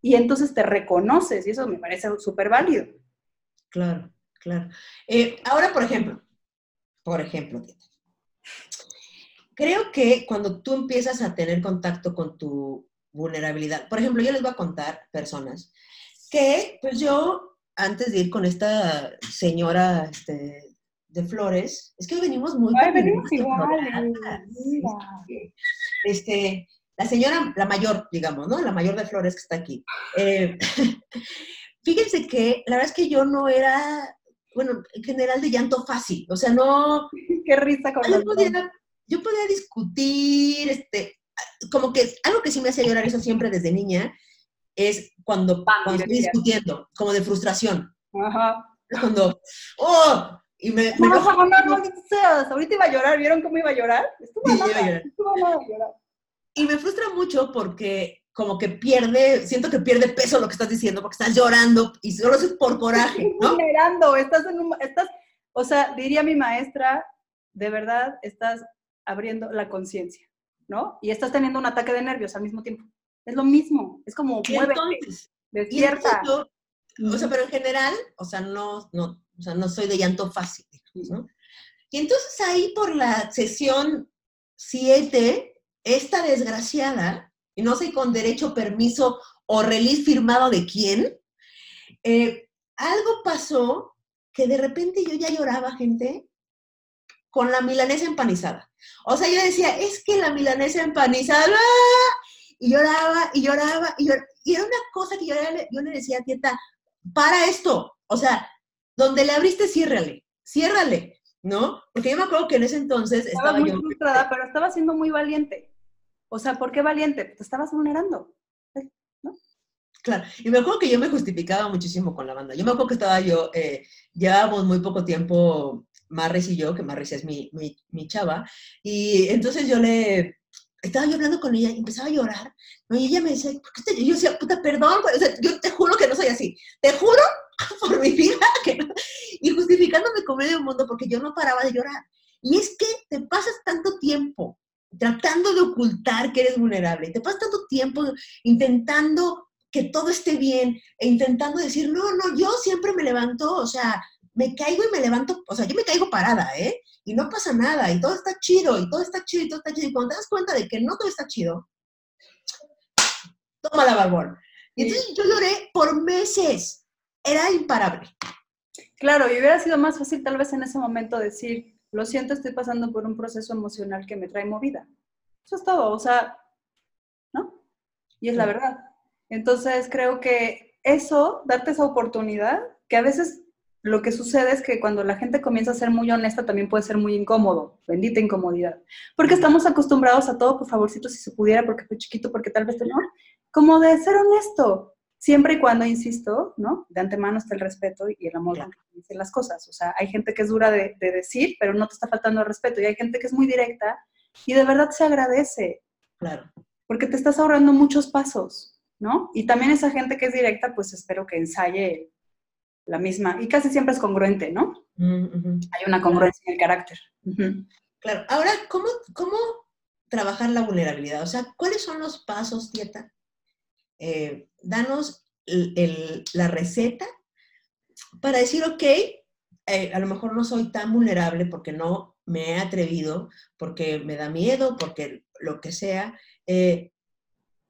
Y entonces te reconoces y eso me parece súper válido. Claro, claro. Eh, ahora, por ejemplo, por ejemplo, creo que cuando tú empiezas a tener contacto con tu vulnerabilidad, por ejemplo, yo les voy a contar personas que, pues yo, antes de ir con esta señora este, de Flores, es que venimos muy... Ay, venimos igual. Este, la señora, la mayor, digamos, ¿no? La mayor de Flores que está aquí. Eh, fíjense que la verdad es que yo no era, bueno, en general de llanto fácil, o sea, no... Qué risa con yo podía, yo podía discutir, este, como que algo que sí me hacía llorar eso siempre desde niña, es cuando, cuando estoy discutiendo, como de frustración. Ajá. Cuando, ¡oh! Y me, no, no, no, no, no, ahorita iba a llorar, ¿vieron cómo iba a llorar? Estuvo sí, a llorar. Estuvo a llorar. Y me frustra mucho porque como que pierde, siento que pierde peso lo que estás diciendo porque estás llorando y solo es por coraje, ¿no? Generando, estás en un, estás, o sea, diría mi maestra, de verdad estás abriendo la conciencia, ¿no? Y estás teniendo un ataque de nervios al mismo tiempo. Es lo mismo, es como muévete, despierta. o sea, pero en general, o sea, no, no, o sea, no soy de llanto fácil, ¿no? Y entonces ahí por la sesión 7, esta desgraciada, y no sé con derecho, permiso o release firmado de quién, eh, algo pasó que de repente yo ya lloraba, gente, con la milanesa empanizada. O sea, yo decía, es que la milanesa empanizada, y lloraba, y lloraba, y lloraba. Y era una cosa que yo, yo le decía a Tieta, para esto, o sea, donde le abriste, ciérrale, ciérrale, ¿no? Porque yo me acuerdo que en ese entonces estaba, estaba muy frustrada, pero estaba siendo muy valiente. O sea, ¿por qué valiente? Te estabas vulnerando. ¿no? Claro, y me acuerdo que yo me justificaba muchísimo con la banda. Yo me acuerdo que estaba yo, eh, llevábamos muy poco tiempo, Marris y yo, que Marris es mi, mi, mi, chava, y entonces yo le, estaba yo hablando con ella y empezaba a llorar, ¿no? y ella me decía, ¿por qué te? Y yo decía, puta, perdón, o sea, yo te juro que no soy así, te juro por mi vida que no. Y justificándome con medio mundo porque yo no paraba de llorar. Y es que te pasas tanto tiempo tratando de ocultar que eres vulnerable, te pasas tanto tiempo intentando que todo esté bien e intentando decir, no, no, yo siempre me levanto, o sea, me caigo y me levanto, o sea, yo me caigo parada, ¿eh? Y no pasa nada, y todo está chido, y todo está chido, y todo está chido. Y cuando te das cuenta de que no todo está chido, toma la barbón. Y entonces yo lloré por meses, era imparable. Claro, y hubiera sido más fácil tal vez en ese momento decir, lo siento, estoy pasando por un proceso emocional que me trae movida. Eso es todo, o sea, ¿no? Y es la verdad. Entonces creo que eso, darte esa oportunidad, que a veces lo que sucede es que cuando la gente comienza a ser muy honesta también puede ser muy incómodo, bendita incomodidad, porque estamos acostumbrados a todo, por favorcito, si se pudiera, porque fue chiquito, porque tal vez no, como de ser honesto, siempre y cuando, insisto, ¿no? De antemano está el respeto y el amor claro. las cosas. O sea, hay gente que es dura de, de, decir, pero no te está faltando el respeto, y hay gente que es muy directa y de verdad se agradece. Claro. Porque te estás ahorrando muchos pasos. ¿no? Y también esa gente que es directa, pues espero que ensaye la misma, y casi siempre es congruente, ¿no? Uh -huh. Hay una congruencia en el carácter. Uh -huh. Claro, ahora, ¿cómo, ¿cómo trabajar la vulnerabilidad? O sea, ¿cuáles son los pasos, Tieta? Eh, danos el, el, la receta para decir, ok, eh, a lo mejor no soy tan vulnerable porque no me he atrevido, porque me da miedo, porque lo que sea, eh,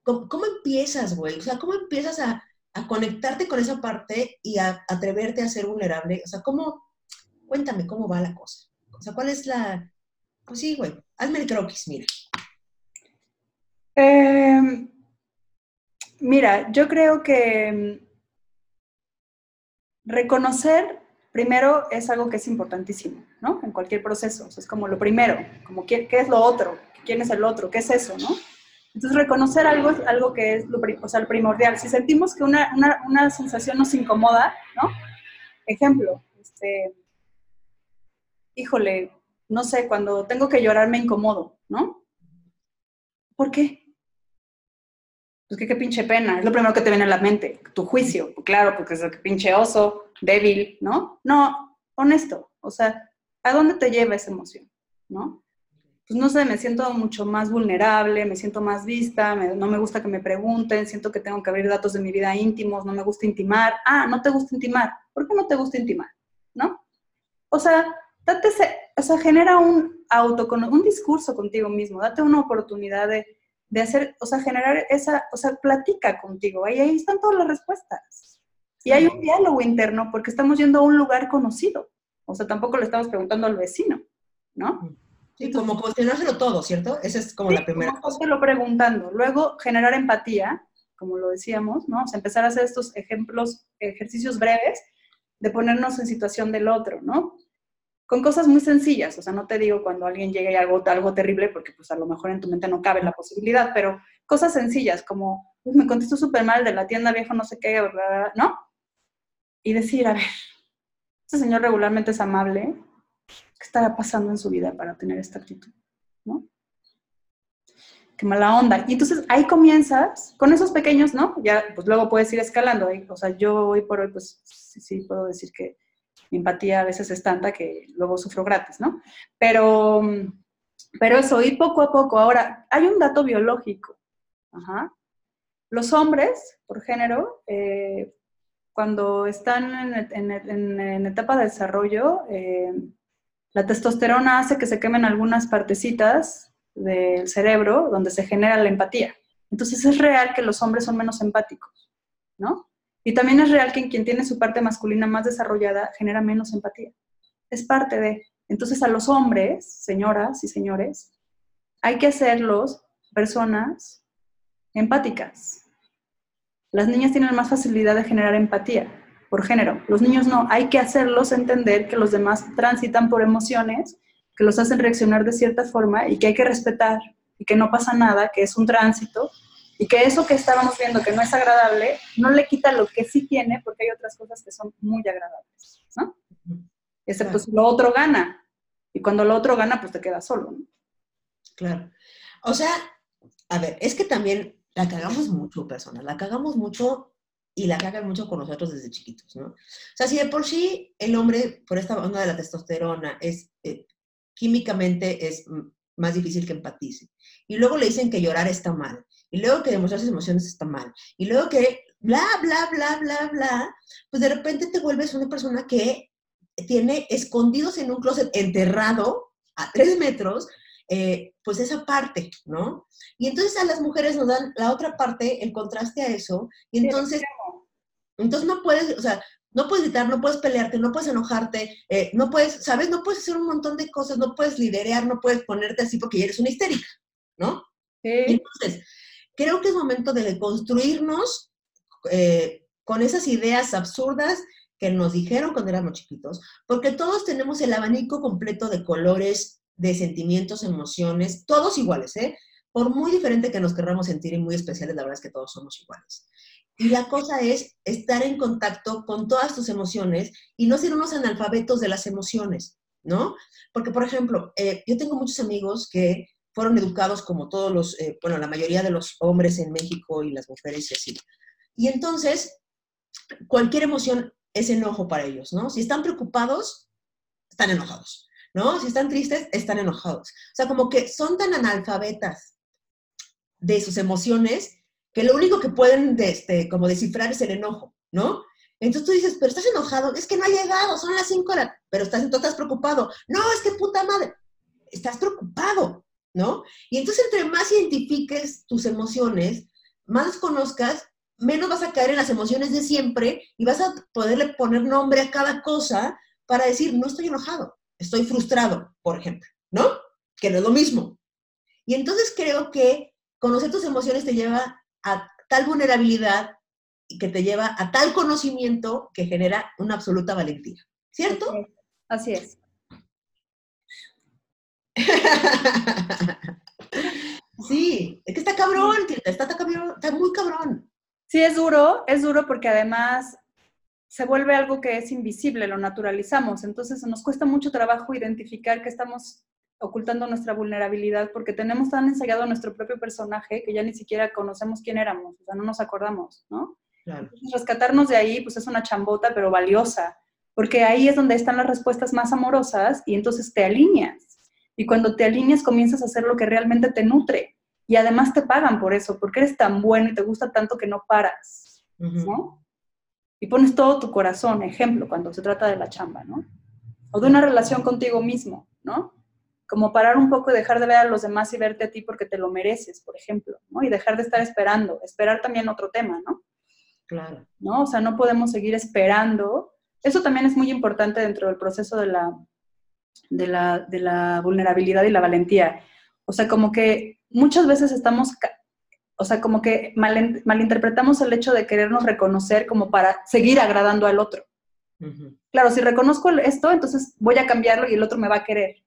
¿Cómo, ¿Cómo, empiezas, güey? O sea, ¿cómo empiezas a, a, conectarte con esa parte y a atreverte a ser vulnerable? O sea, ¿cómo? Cuéntame cómo va la cosa. O sea, ¿cuál es la...? Pues sí, güey, hazme el croquis, mira. Eh, mira, yo creo que reconocer primero es algo que es importantísimo, ¿no? En cualquier proceso. Es como lo primero, como qué, qué es lo otro, quién es el otro, qué es eso, ¿no? Entonces, reconocer algo es algo que es lo, o sea, primordial. Si sentimos que una, una, una, sensación nos incomoda, ¿no? Ejemplo, este, híjole, no sé, cuando tengo que llorar me incomodo, ¿no? ¿Por qué? Pues que qué pinche pena, es lo primero que te viene a la mente, tu juicio, claro, porque es el pinche oso, débil, ¿no? No, honesto, o sea, ¿a dónde te lleva esa emoción, ¿no? Pues no sé, me siento mucho más vulnerable, me siento más vista, me, no me gusta que me pregunten, siento que tengo que abrir datos de mi vida íntimos, no me gusta intimar. Ah, no te gusta intimar. ¿Por qué no te gusta intimar? ¿No? O sea, date ese, o sea, genera un auto, un discurso contigo mismo, date una oportunidad de, de hacer, o sea, generar esa, o sea, platica contigo, ahí, ahí están todas las respuestas. Y hay un diálogo interno porque estamos yendo a un lugar conocido. O sea, tampoco le estamos preguntando al vecino, ¿no? Sí, como cuestionárselo todo, ¿cierto? Esa es como sí, la primera como cosa. lo preguntando. Luego, generar empatía, como lo decíamos, ¿no? O sea, empezar a hacer estos ejemplos, ejercicios breves de ponernos en situación del otro, ¿no? Con cosas muy sencillas, o sea, no te digo cuando alguien llegue y algo, algo terrible, porque pues a lo mejor en tu mente no cabe la posibilidad, pero cosas sencillas como, pues, me contesto súper mal de la tienda viejo, no sé qué, ¿verdad? ¿no? Y decir, a ver, este señor regularmente es amable, ¿Qué estará pasando en su vida para tener esta actitud? ¿No? Qué mala onda. Y entonces ahí comienzas con esos pequeños, ¿no? Ya, pues luego puedes ir escalando. ¿eh? O sea, yo hoy por hoy, pues sí, puedo decir que mi empatía a veces es tanta que luego sufro gratis, ¿no? Pero, pero eso, ir poco a poco. Ahora, hay un dato biológico. Ajá. Los hombres, por género, eh, cuando están en, etapa de desarrollo, eh, la testosterona hace que se quemen algunas partecitas del cerebro donde se genera la empatía. Entonces es real que los hombres son menos empáticos, ¿no? Y también es real que quien tiene su parte masculina más desarrollada genera menos empatía. Es parte de. Entonces a los hombres, señoras y señores, hay que hacerlos personas empáticas. Las niñas tienen más facilidad de generar empatía por género. Los niños no, hay que hacerlos entender que los demás transitan por emociones, que los hacen reaccionar de cierta forma y que hay que respetar y que no pasa nada, que es un tránsito Y que eso que estábamos viendo que no es agradable, no le quita lo que sí tiene, porque hay otras cosas que son muy agradables, ¿no? Excepto si lo otro gana. Y cuando lo otro gana, pues te quedas solo, ¿no? Claro. O sea, a ver, es que también la cagamos mucho, personas, la cagamos mucho y la cagan mucho con nosotros desde chiquitos, ¿no? O sea, si de por sí el hombre, por esta onda de la testosterona, es eh, químicamente es más difícil que empatice, y luego le dicen que llorar está mal, y luego que demostrar sus emociones está mal, y luego que bla, bla, bla, bla, bla, pues de repente te vuelves una persona que tiene escondidos en un closet enterrado a tres metros, eh, pues esa parte, ¿no? Y entonces a las mujeres nos dan la otra parte, el contraste a eso, y entonces, entonces no puedes, o sea, no puedes gritar, no puedes pelearte, no puedes enojarte, eh, no puedes, ¿sabes? No puedes hacer un montón de cosas, no puedes liderear, no puedes ponerte así porque eres una histérica, ¿no? Entonces, creo que es momento de construirnos eh, con esas ideas absurdas que nos dijeron cuando éramos chiquitos, porque todos tenemos el abanico completo de colores, de sentimientos, emociones, todos iguales, ¿eh? Por muy diferente que nos querramos sentir y muy especiales, la verdad es que todos somos iguales. Y la cosa es estar en contacto con todas tus emociones y no ser unos analfabetos de las emociones, ¿no? Porque, por ejemplo, eh, yo tengo muchos amigos que fueron educados como todos los, eh, bueno, la mayoría de los hombres en México y las mujeres y así. Y entonces, cualquier emoción es enojo para ellos, ¿no? Si están preocupados, están enojados, ¿no? Si están tristes, están enojados. O sea, como que son tan analfabetas de sus emociones que lo único que pueden este, como descifrar es el enojo, ¿no? Entonces tú dices, pero estás enojado, es que no ha llegado, son las 5 horas, pero estás, entonces estás preocupado. No, es que puta madre, estás preocupado, ¿no? Y entonces entre más identifiques tus emociones, más conozcas, menos vas a caer en las emociones de siempre y vas a poderle poner nombre a cada cosa para decir, no estoy enojado, estoy frustrado, por ejemplo, ¿no? Que no es lo mismo. Y entonces creo que conocer tus emociones te lleva a tal vulnerabilidad que te lleva a tal conocimiento que genera una absoluta valentía. ¿Cierto? Así es. sí, es que está cabrón, está, cabrón, está muy cabrón. Sí, es duro, es duro porque además se vuelve algo que es invisible, lo naturalizamos. Entonces nos cuesta mucho trabajo identificar que estamos ocultando nuestra vulnerabilidad porque tenemos tan ensayado nuestro propio personaje que ya ni siquiera conocemos quién éramos, o sea, no nos acordamos, ¿no? rescatarnos de ahí, pues es una chambota, pero valiosa, porque ahí es donde están las respuestas más amorosas y entonces te alineas. Y cuando te alineas comienzas a hacer lo que realmente te nutre. Y además te pagan por eso, porque eres tan bueno y te gusta tanto que no paras, ¿no? Y pones todo tu corazón, ejemplo, cuando se trata de la chamba, ¿no? O de una relación contigo mismo, ¿no? Como parar un poco y dejar de ver a los demás y verte a ti porque te lo mereces, por ejemplo, ¿no? Y dejar de estar esperando, esperar también otro tema, ¿no? Claro. ¿No? O sea, no podemos seguir esperando. Eso también es muy importante dentro del proceso de la, de la, de la vulnerabilidad y la valentía. O sea, como que muchas veces estamos, o sea, como que malinterpretamos el hecho de querernos reconocer como para seguir agradando al otro. Claro, si reconozco esto, entonces voy a cambiarlo y el otro me va a querer.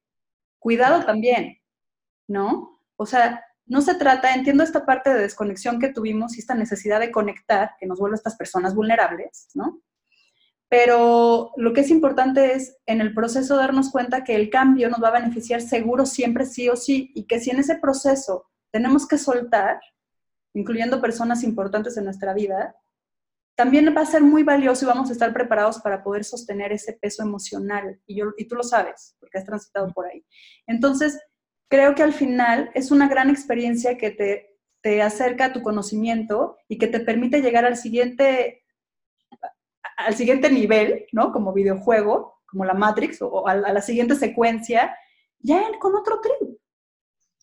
Cuidado también, ¿no? O sea, no se trata, entiendo esta parte de desconexión que tuvimos y esta necesidad de conectar, que nos vuelve a estas personas vulnerables, ¿no? Pero lo que es importante es en el proceso darnos cuenta que el cambio nos va a beneficiar seguro siempre sí o sí y que si en ese proceso tenemos que soltar, incluyendo personas importantes en nuestra vida, también va a ser muy valioso y vamos a estar preparados para poder sostener ese peso emocional. Y, yo, y tú lo sabes, porque has transitado por ahí. Entonces, creo que al final es una gran experiencia que te, te acerca a tu conocimiento y que te permite llegar al siguiente, al siguiente nivel, ¿no? Como videojuego, como la Matrix, o, a, la siguiente secuencia, ya con otro trip.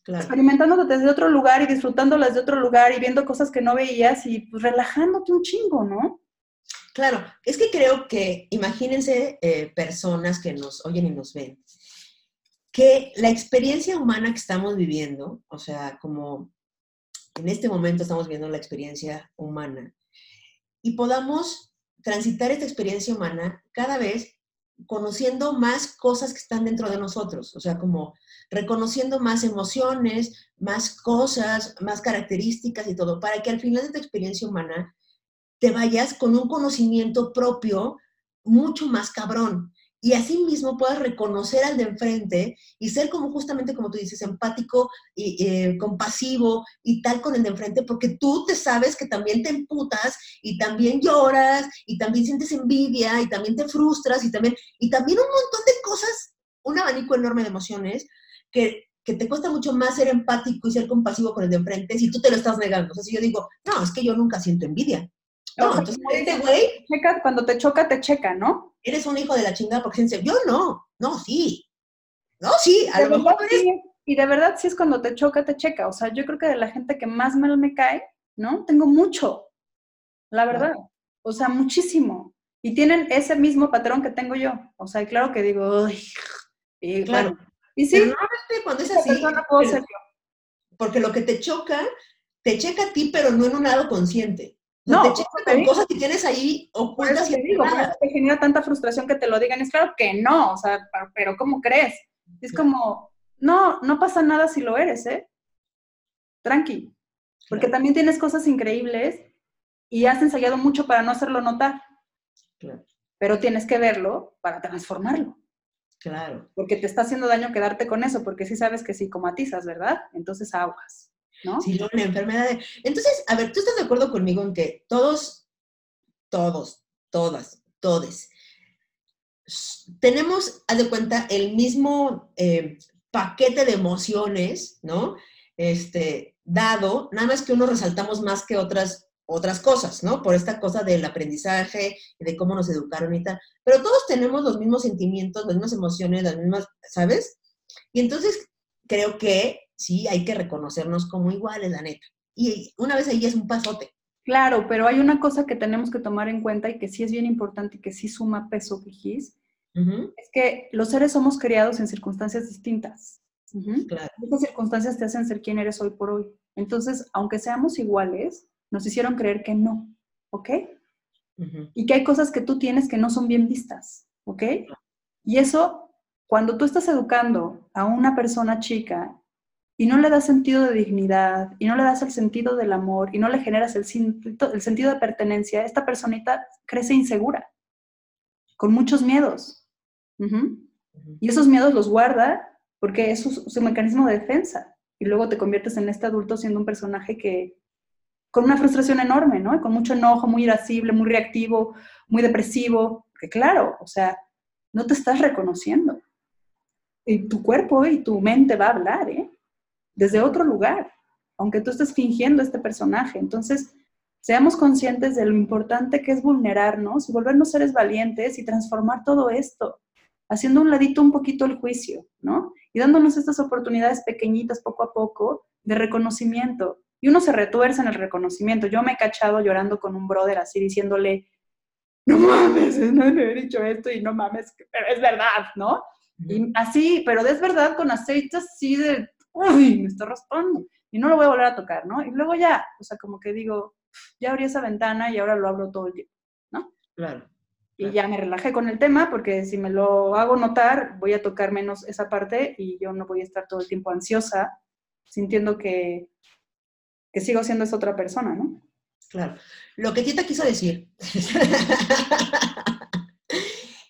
Claro. experimentándote desde otro lugar y disfrutándolas desde otro lugar y viendo cosas que no veías y pues relajándote un chingo, ¿no? Claro, es que creo que, imagínense eh, personas que nos oyen y nos ven, que la experiencia humana que estamos viviendo, o sea, como en este momento estamos viendo la experiencia humana, y podamos transitar esta experiencia humana cada vez conociendo más cosas que están dentro de nosotros, o sea, como reconociendo más emociones, más cosas, más características y todo, para que al final de tu experiencia humana te vayas con un conocimiento propio mucho más cabrón y así mismo puedas reconocer al de enfrente y ser como justamente como tú dices, empático y eh, compasivo y tal con el de enfrente, porque tú te sabes que también te emputas y también lloras y también sientes envidia y también te frustras y también, y también un montón de cosas, un abanico enorme de emociones que, que te cuesta mucho más ser empático y ser compasivo con el de enfrente si tú te lo estás negando. O sea, si yo digo, no, es que yo nunca siento envidia. No, entonces este güey... Cuando te choca, te checa, ¿no? Eres un hijo de la chingada porque dice, yo no, no, sí, no, sí, a lo mejor Y de verdad, sí es cuando te choca, te checa. O sea, yo creo que de la gente que más mal me cae, ¿no? Tengo mucho, la verdad. O sea, muchísimo. Y tienen ese mismo patrón que tengo yo. O sea, claro que digo, y claro. Y sí, normalmente cuando es así, porque lo que te choca, te checa a ti, pero no en un lado consciente. No, te con cosas que tienes ahí ocultas y digo, te genera tanta frustración que te lo digan. Es claro que no, o sea, pero ¿cómo crees? Es como, no, no pasa nada si lo eres, ¿eh? Tranqui. Porque también tienes cosas increíbles y has ensayado mucho para no hacerlo notar. Claro. Pero tienes que verlo para transformarlo. Claro. Porque te está haciendo daño quedarte con eso, porque sí sabes que psicomatizas, ¿verdad? Entonces aguas. ¿No? Sí, una enfermedad. Entonces, a ver, ¿tú estás de acuerdo conmigo en que todos, todos, todas, todes, tenemos, haz de cuenta, el mismo eh, paquete de emociones, ¿no? Este, dado, nada más que unos resaltamos más que otras, otras cosas, ¿no? Por esta cosa del aprendizaje y de cómo nos educaron y tal. Pero todos tenemos los mismos sentimientos, las mismas emociones, las mismas, ¿sabes? Y entonces creo que sí, hay que reconocernos como iguales, la neta. Y una vez ahí es un pasote. Claro, pero hay una cosa que tenemos que tomar en cuenta y que sí es bien importante y que sí suma peso, Gigis, es que los seres somos criados en circunstancias distintas. Claro. Estas circunstancias te hacen ser quien eres hoy por hoy. Entonces, aunque seamos iguales, nos hicieron creer que no, ¿ok? Y que hay cosas que tú tienes que no son bien vistas, ¿ok? Y eso, cuando tú estás educando a una persona chica y no le das sentido de dignidad, y no le das el sentido del amor, y no le generas el, el sentido de pertenencia, esta personita crece insegura, con muchos miedos. Y esos miedos los guarda porque es su, mecanismo de defensa. Y luego te conviertes en este adulto siendo un personaje que, con una frustración enorme, ¿no? con mucho enojo, muy irascible, muy reactivo, muy depresivo. Que claro, o sea, no te estás reconociendo. Y tu cuerpo y tu mente va a hablar, ¿eh? Desde otro lugar, aunque tú estés fingiendo este personaje. Entonces, seamos conscientes de lo importante que es vulnerarnos y volvernos seres valientes y transformar todo esto, haciendo un ladito un poquito el juicio, ¿no? Y dándonos estas oportunidades pequeñitas poco a poco de reconocimiento. Y uno se retuerce en el reconocimiento. Yo me he cachado llorando con un brother así diciéndole, no mames, no le he dicho esto y no mames, pero es verdad, ¿no? Y así, pero es verdad con aceite así de uy, me está raspando, y no lo voy a volver a tocar, ¿no? Y luego ya, o sea, como que digo, ya abrí esa ventana y ahora lo abro todo el tiempo, ¿no? Claro. Y ya me relajé con el tema porque si me lo hago notar, voy a tocar menos esa parte y yo no voy a estar todo el tiempo ansiosa, sintiendo que, que sigo siendo esa otra persona, ¿no? Claro. Lo que Tita quiso decir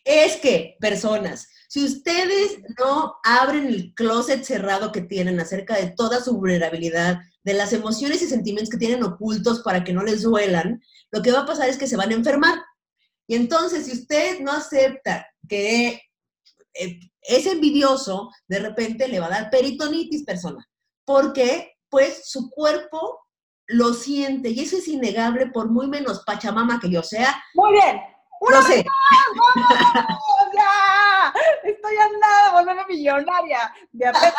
es que personas si ustedes no abren el closet cerrado que tienen acerca de toda su vulnerabilidad, de las emociones y sentimientos que tienen ocultos para que no les duelan, lo que va a pasar es que se van a enfermar. Y entonces, si usted no acepta que eh, es envidioso, de repente le va a dar peritonitis persona, porque pues su cuerpo lo siente y eso es innegable por muy menos pachamama que yo sea. Muy bien. Lo sé. Estoy andando, volverme millonaria. De a peso.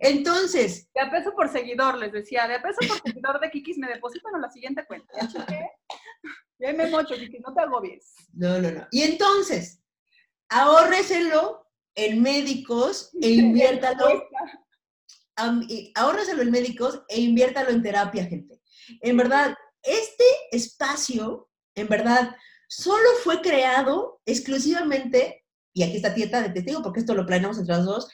Entonces. De a peso por seguidor, les decía. De a peso por seguidor de Kikis me depositan en la siguiente cuenta. Ya me mocho, Kikis, no te agobies. No, no, no. Y entonces, ahórreselo en médicos e inviértalo. ahórreselo en médicos e inviértalo en terapia, gente. En verdad, este espacio, en verdad, solo fue creado exclusivamente, y aquí está Tieta de testigo, porque esto lo planeamos entre los dos,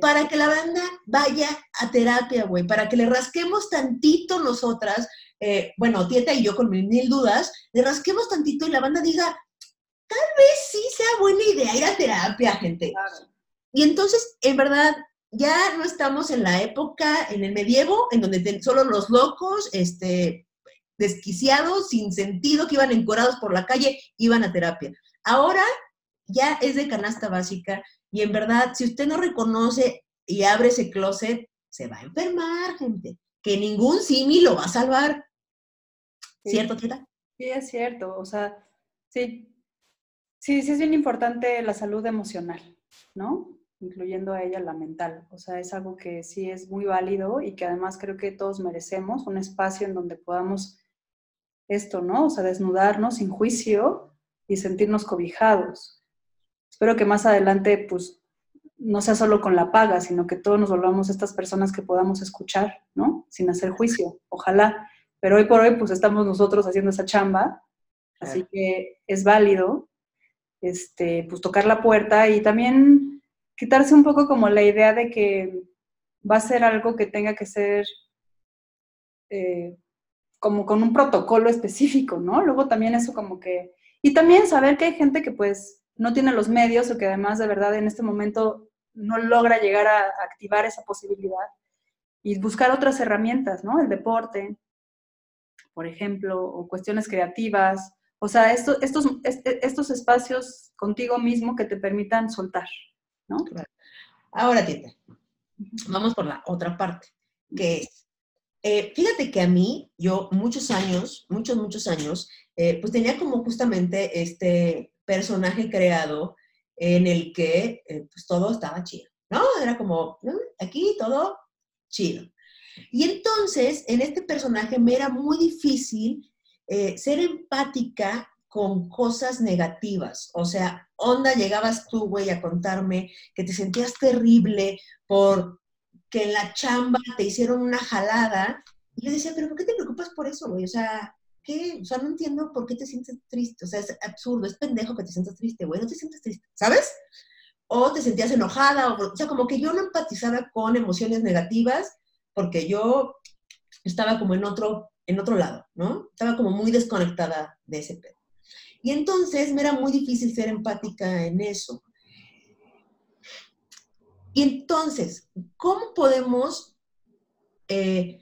para que la banda vaya a terapia, güey, para que le rasquemos tantito nosotras, eh, bueno, Tieta y yo con mil dudas, le rasquemos tantito y la banda diga, tal vez sí sea buena idea ir a terapia, gente. Y entonces, en verdad, ya no estamos en la época, en el medievo, en donde solo los locos, este, desquiciados, sin sentido, que iban encorados por la calle, iban a terapia. Ahora ya es de canasta básica y en verdad, si usted no reconoce y abre ese closet, se va a enfermar, gente. Que ningún simi lo va a salvar. ¿Cierto, Tita? Sí, es cierto. O sea, sí. Sí, sí es bien importante la salud emocional, ¿no? incluyendo a ella la mental. O sea, es algo que sí es muy válido y que además creo que todos merecemos un espacio en donde podamos esto, ¿no? O sea, desnudarnos sin juicio y sentirnos cobijados. Espero que más adelante, pues, no sea solo con la paga, sino que todos nos volvamos estas personas que podamos escuchar, ¿no? Sin hacer juicio, ojalá. Pero hoy por hoy, pues, estamos nosotros haciendo esa chamba, así que es válido, este, pues, tocar la puerta y también quitarse un poco como la idea de que va a ser algo que tenga que ser eh, como con un protocolo específico, ¿no? Luego también eso como que... Y también saber que hay gente que pues no tiene los medios o que además de verdad en este momento no logra llegar a activar esa posibilidad y buscar otras herramientas, ¿no? El deporte, por ejemplo, o cuestiones creativas. O sea, estos, estos espacios contigo mismo que te permitan soltar, ¿no? Ahora, Tita, vamos por la otra parte, que es, eh, fíjate que a mí, yo muchos años, muchos, muchos años, eh, pues tenía como justamente este personaje creado en el que eh, pues todo estaba chido, ¿no? Era como, aquí todo chido. Y entonces, en este personaje me era muy difícil ser empática con cosas negativas. O sea, onda, llegabas tú, güey, a contarme que te sentías terrible por que en la chamba te hicieron una jalada. Y yo decía, pero ¿por qué te preocupas por eso, güey? O sea, ¿qué? O sea, no entiendo por qué te sientes triste. O sea, es absurdo, es pendejo que te sientas triste, güey. No te sientes triste, ¿sabes? O te sentías enojada, o, o sea, como que yo no empatizaba con emociones negativas porque yo estaba como en otro, en otro lado, ¿no? Estaba como muy desconectada de ese pedo. Y entonces me era muy difícil ser empática en eso. Y entonces, ¿cómo podemos eh,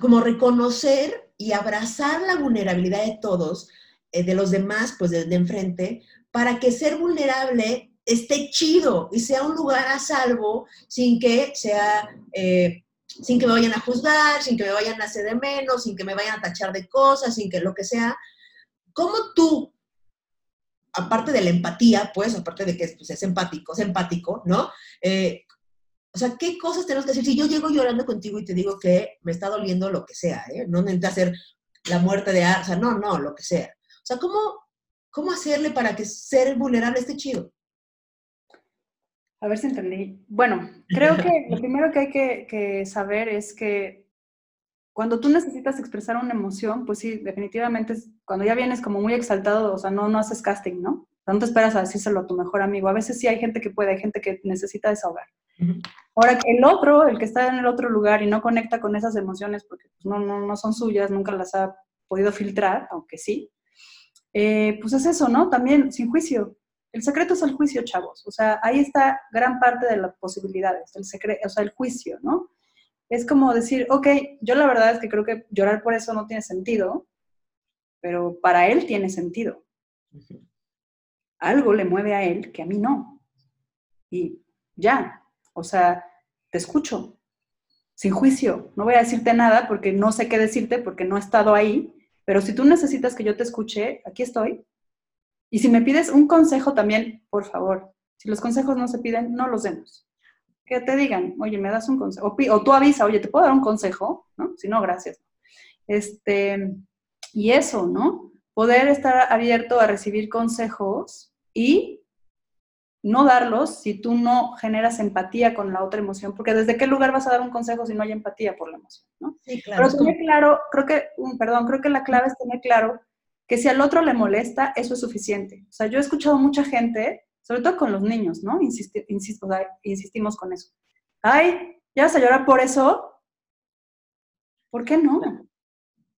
como reconocer y abrazar la vulnerabilidad de todos, eh, de los demás, pues de, enfrente, para que ser vulnerable esté chido y sea un lugar a salvo sin que sea, eh, sin que me vayan a juzgar, sin que me vayan a hacer de menos, sin que me vayan a tachar de cosas, sin que lo que sea, ¿Cómo tú, aparte de la empatía, pues, aparte de que pues, es empático, es empático, ¿no? Eh, o sea, ¿qué cosas tenemos que decir? Si yo llego llorando contigo y te digo que me está doliendo lo que sea, ¿eh? No necesita hacer la muerte de... O sea, no, no, lo que sea. O sea, ¿cómo, cómo hacerle para que ser vulnerable esté chido? A ver si entendí. Bueno, creo que lo primero que hay que, que saber es que cuando tú necesitas expresar una emoción, pues sí, definitivamente, cuando ya vienes como muy exaltado, o sea, no, no haces casting, ¿no? No te esperas a decírselo a tu mejor amigo. A veces sí hay gente que puede, hay gente que necesita desahogar. Ahora, el otro, el que está en el otro lugar y no conecta con esas emociones porque pues, no, no, no son suyas, nunca las ha podido filtrar, aunque sí, eh, pues es eso, ¿no? También sin juicio. El secreto es el juicio, chavos. O sea, ahí está gran parte de las posibilidades, el secreto, o sea, el juicio, ¿no? Es como decir, ok, yo la verdad es que creo que llorar por eso no tiene sentido, pero para él tiene sentido. Algo le mueve a él que a mí no. Y ya, o sea, te escucho, sin juicio. No voy a decirte nada porque no sé qué decirte, porque no he estado ahí, pero si tú necesitas que yo te escuche, aquí estoy. Y si me pides un consejo también, por favor, si los consejos no se piden, no los demos que te digan, oye, me das un consejo, o, tú avisa, oye, ¿te puedo dar un consejo? ¿No? Si no, gracias. Este, y eso, ¿no? Poder estar abierto a recibir consejos y no darlos si tú no generas empatía con la otra emoción, porque desde qué lugar vas a dar un consejo si no hay empatía por la emoción, ¿no? Sí, claro. Pero tener claro, creo que, perdón, creo que la clave es tener claro que si al otro le molesta, eso es suficiente. O sea, yo he escuchado mucha gente, sobre todo con los niños, ¿no? Insisto, insistimos con eso. Ay, ¿ya vas a llorar por eso? ¿Por qué no?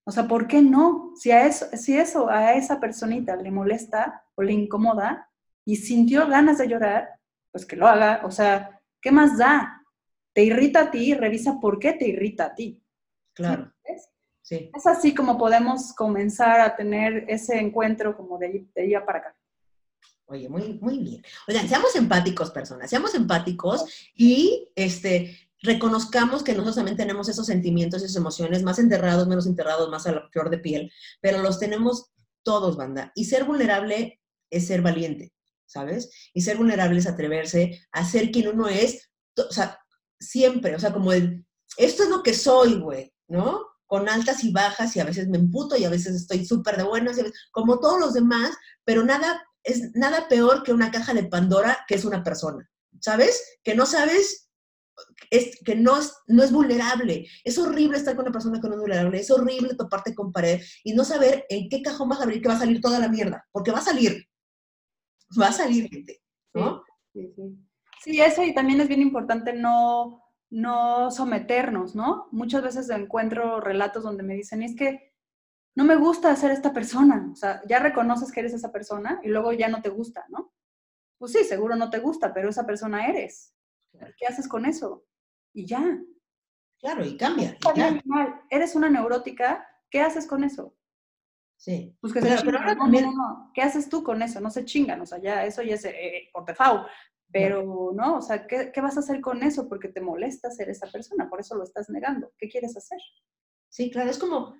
O sea, ¿por qué no? Si, a eso, si eso a esa personita le molesta o le incomoda y sintió ganas de llorar, pues que lo haga. O sea, ¿qué más da? Te irrita a ti, revisa por qué te irrita a ti. Claro. Sí. Es así como podemos comenzar a tener ese encuentro como de, de día para acá. Oye, muy, muy bien. Oigan, seamos empáticos, personas, seamos empáticos y este, reconozcamos que nosotros también tenemos esos sentimientos, esas emociones, más enterrados, menos enterrados, más a la flor de piel, pero los tenemos todos, banda. Y ser vulnerable es ser valiente, ¿sabes? Y ser vulnerable es atreverse a ser quien uno es, o sea, siempre, o sea, como el, esto es lo que soy, güey, ¿no? Con altas y bajas y a veces me emputo y a veces estoy súper de buenas, como todos los demás, pero nada, es nada peor que una caja de Pandora que es una persona, ¿sabes? Que no sabes es, que no es, no es vulnerable. Es horrible estar con una persona que no es vulnerable, es horrible toparte con pared y no saber en qué cajón vas a abrir que va a salir toda la mierda, porque va a salir, va a salir, gente, ¿no? Sí, sí, sí. eso y también es bien importante no, no someternos, ¿no? Muchas veces encuentro relatos donde me dicen, es que no me gusta ser esta persona, o sea, ya reconoces que eres esa persona y luego ya no te gusta, ¿no? Pues sí, seguro no te gusta, pero esa persona eres. ¿Qué haces con eso? Y ya. Claro, y cambia. Eres una neurótica, ¿qué haces con eso? Sí. Pues que se pero no, ¿Qué haces tú con eso? No se chingan, o sea, ya eso ya es eh, por default. Pero, ¿no? O sea, ¿qué, ¿qué, vas a hacer con eso? Porque te molesta ser esa persona, por eso lo estás negando. ¿Qué quieres hacer? Sí, claro, es como,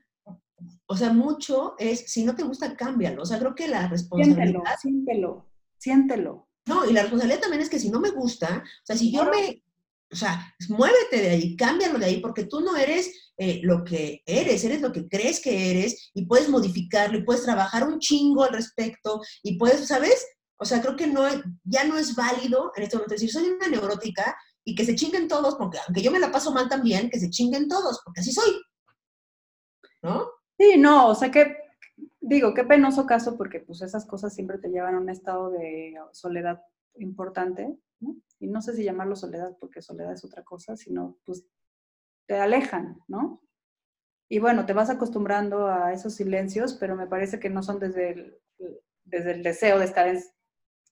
o sea, mucho es, si no te gusta, cámbialo. O sea, creo que la responsabilidad... Siéntelo, siéntelo, siéntelo. No, y la responsabilidad también es que si no me gusta, o sea, si yo me, o sea, muévete de ahí, cámbialo de ahí, porque tú no eres eh, lo que eres, eres lo que crees que eres y puedes modificarlo y puedes trabajar un chingo al respecto y puedes, ¿sabes? O sea, creo que no, ya no es válido en este momento decir, soy una neurótica y que se chinguen todos, porque aunque yo me la paso mal también, que se chinguen todos, porque así soy. ¿No? Sí, no, o sea que digo, qué penoso caso porque pues esas cosas siempre te llevan a un estado de soledad importante, ¿no? Y no sé si llamarlo soledad porque soledad es otra cosa, sino pues te alejan, ¿no? Y bueno, te vas acostumbrando a esos silencios, pero me parece que no son desde el, desde el deseo de estar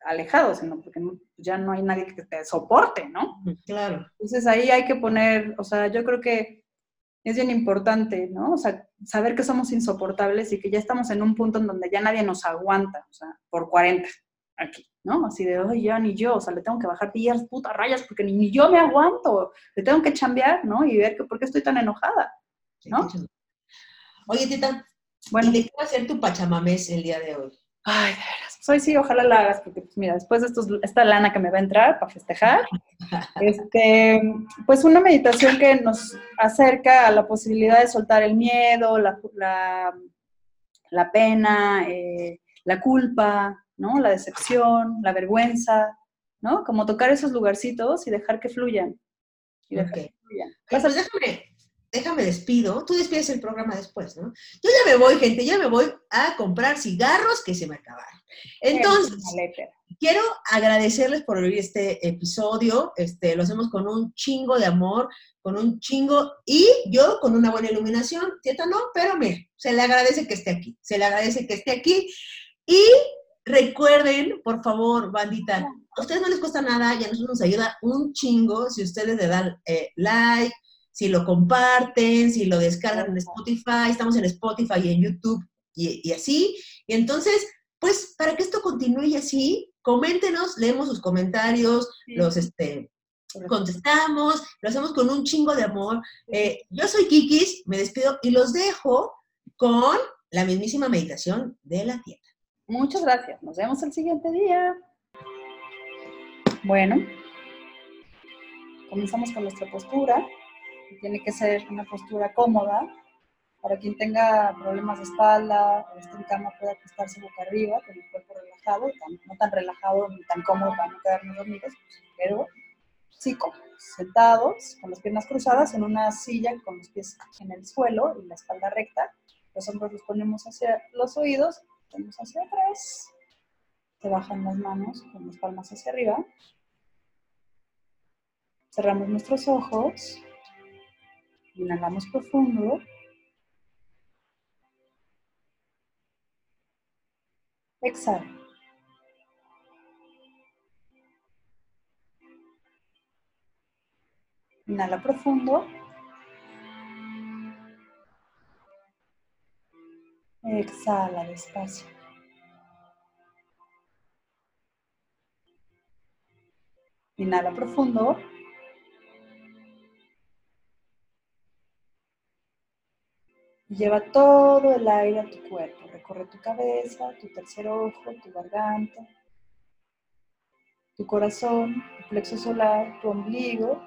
alejado, sino porque ya no hay nadie que te soporte, ¿no? Claro. Entonces ahí hay que poner, o sea, yo creo que es bien importante, ¿no? O sea, saber que somos insoportables y que ya estamos en un punto en donde ya nadie nos aguanta, o sea, por 40 aquí, ¿no? Así de, oye, ya ni yo, o sea, le tengo que bajar 10 putas rayas porque ni, yo me aguanto, le tengo que chambear, ¿no? Y ver que, por qué estoy tan enojada, ¿no? Oye, Tita, bueno, ¿y de qué va a ser tu pachamamés el día de hoy? Ay, de veras. Soy sí, ojalá la hagas, porque pues mira, después de estos, esta lana que me va a entrar para festejar, este, pues una meditación que nos acerca a la posibilidad de soltar el miedo, la, la, pena, eh, la culpa, ¿no? La decepción, la vergüenza, ¿no? Como tocar esos lugarcitos y dejar que fluyan. Y dejar que fluyan. Pues déjame, déjame despido, tú despides el programa después, ¿no? Yo ya me voy, gente, ya me voy a comprar cigarros que se me acabaron. Entonces, quiero agradecerles por oír este episodio, este, lo hacemos con un chingo de amor, con un chingo, y yo con una buena iluminación, ¿cierto? No, pero me, se le agradece que esté aquí, se le agradece que esté aquí, y recuerden, por favor, bandita, a ustedes no les cuesta nada y a nosotros nos ayuda un chingo si ustedes le dan eh, like, si lo comparten, si lo descargan en Spotify, estamos en Spotify y en YouTube y, así. Y entonces, pues, para que esto continúe así, coméntenos, leemos sus comentarios, los este, contestamos, lo hacemos con un chingo de amor. Eh, yo soy Kikis, me despido y los dejo con la mismísima meditación de la tienda. Muchas gracias, nos vemos el siguiente día. Bueno, comenzamos con nuestra postura tiene que ser una postura cómoda. Para quien tenga problemas de espalda o esté en cama puede acostarse boca arriba con el cuerpo relajado, no tan relajado ni tan cómodo para no quedarnos dormidos, pero sí cómodos, sentados, con las piernas cruzadas en una silla con los pies en el suelo y la espalda recta. Los hombros los ponemos hacia los oídos Vamos hacia atrás. Te bajan las manos con las palmas hacia arriba. Cerramos nuestros ojos. Inhalamos profundo. Exhala. Inhala profundo. Exhala despacio. Inhala profundo. Lleva todo el aire a tu cuerpo. Recorre tu cabeza, tu tercer ojo, tu garganta, tu corazón, tu plexo solar, tu ombligo,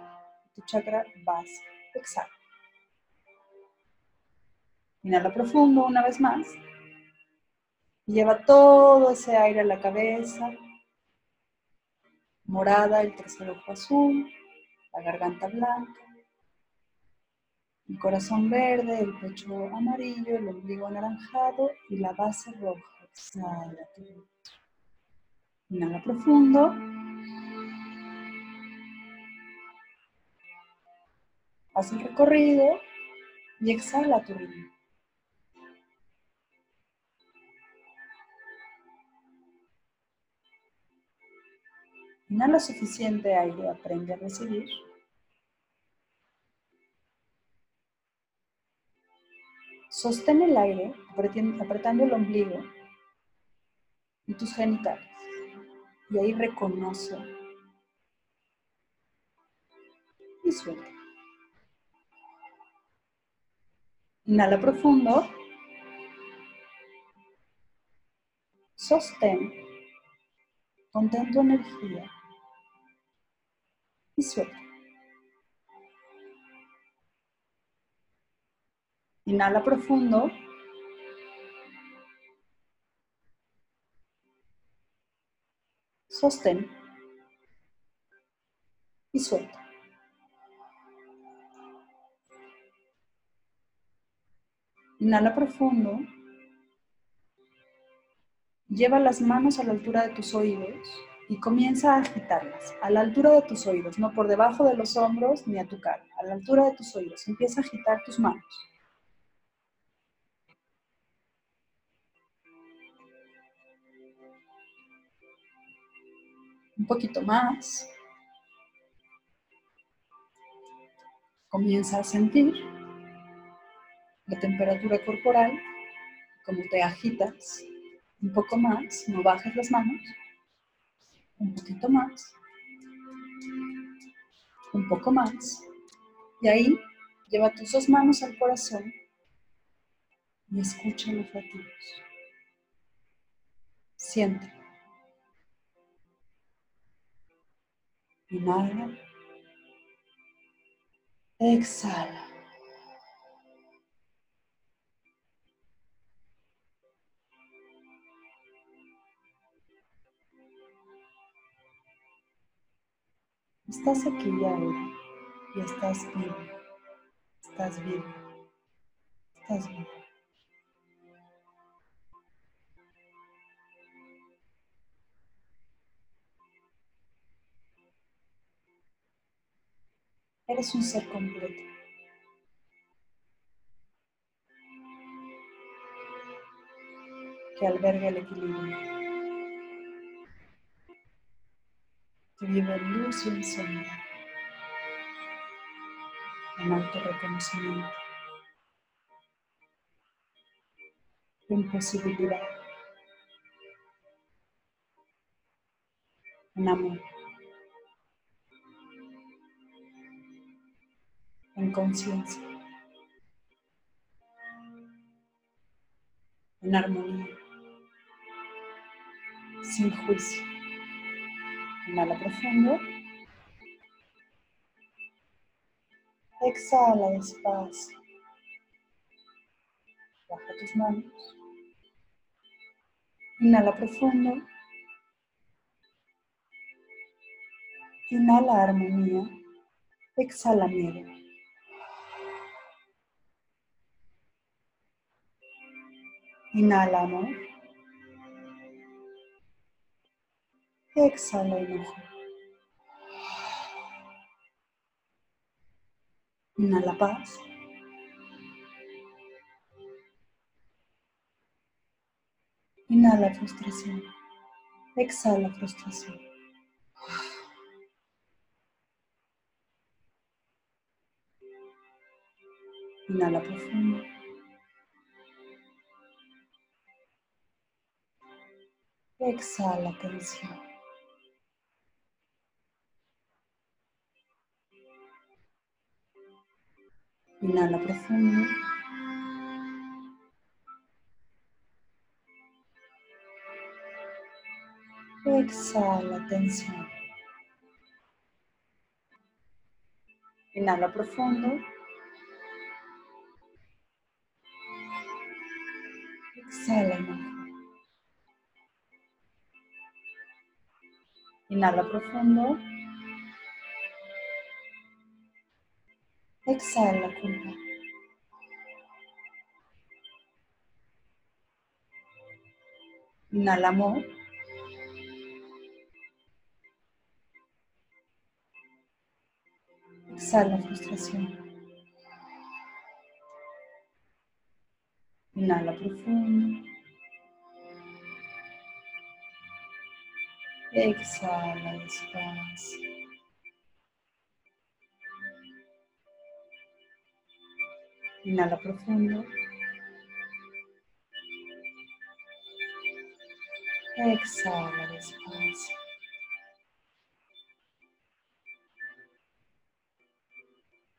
tu chakra base. Exhala. Inhala profundo una vez más. Lleva todo ese aire a la cabeza. Morada, el tercer ojo azul, la garganta blanca, el corazón verde, el pecho amarillo, el ombligo anaranjado y la base roja. Exhala. Inhala profundo. Haz el recorrido y exhala tu ritmo. Inhala suficiente aire, aprende a recibir. Sostén el aire apretando el ombligo y tus genitales. Y ahí reconoce. Y suelta. Inhala profundo. Sostén. Contén tu energía. Y suelta. Inhala profundo. Sostén. Y suelta. Inhala profundo. Lleva las manos a la altura de tus oídos y comienza a agitarlas, a la altura de tus oídos, no por debajo de los hombros ni a tu cara, a la altura de tus oídos. Empieza a agitar tus manos. Un poquito más. Comienza a sentir la temperatura corporal, como te agitas. Un poco más, no bajes las manos. Un poquito más. Un poco más. Y ahí lleva tus dos manos al corazón y escucha los latidos. Siente. Inhala. Exhala. Estás aquí y ahora y estás vivo. Estás vivo. Estás vivo. Eres un ser completo. Que alberga el equilibrio. Que vive en luz y en sombra. En alto reconocimiento. En posibilidad. En amor. Conciencia, en armonía, sin juicio. Inhala profundo. Exhala despacio. Baja tus manos. Inhala profundo. Inhala armonía. Exhala miedo. Inhala amor. Exhala enojo. Inhala paz. Inhala frustración. Exhala frustración. Inhala profundo. Exhala tensión. Inhala profundo. Exhala tensión. Inhala profundo. Exhala Inhala profundo. Exhala culpa. Inhala amor. Exhala frustración. Inhala profundo. Exhala despacio. Inhala profundo. Exhala despacio.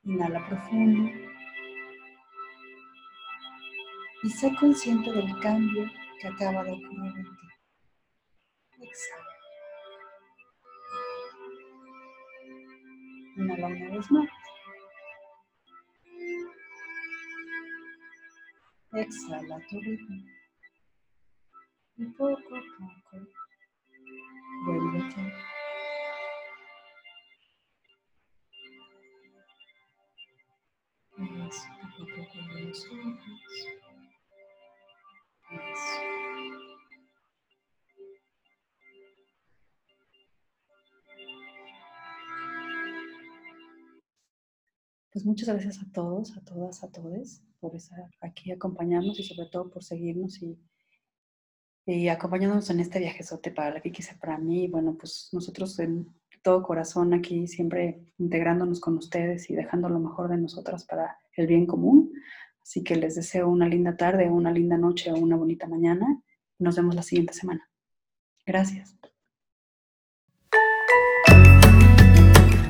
Inhala profundo. Y sé consciente del cambio que acaba de ocurrir. Exhala. Inhala una vez más. Exhala tu ritmo. Y poco a poco vuélvete. Pues muchas gracias a todos, a todas, a todos por estar aquí acompañarnos y sobre todo por seguirnos y, acompañándonos en este viajezote para la que quise para mí. Bueno, pues nosotros en todo corazón aquí siempre integrándonos con ustedes y dejando lo mejor de nosotras para el bien común. Así que les deseo una linda tarde, una linda noche o una bonita mañana. Nos vemos la siguiente semana. Gracias.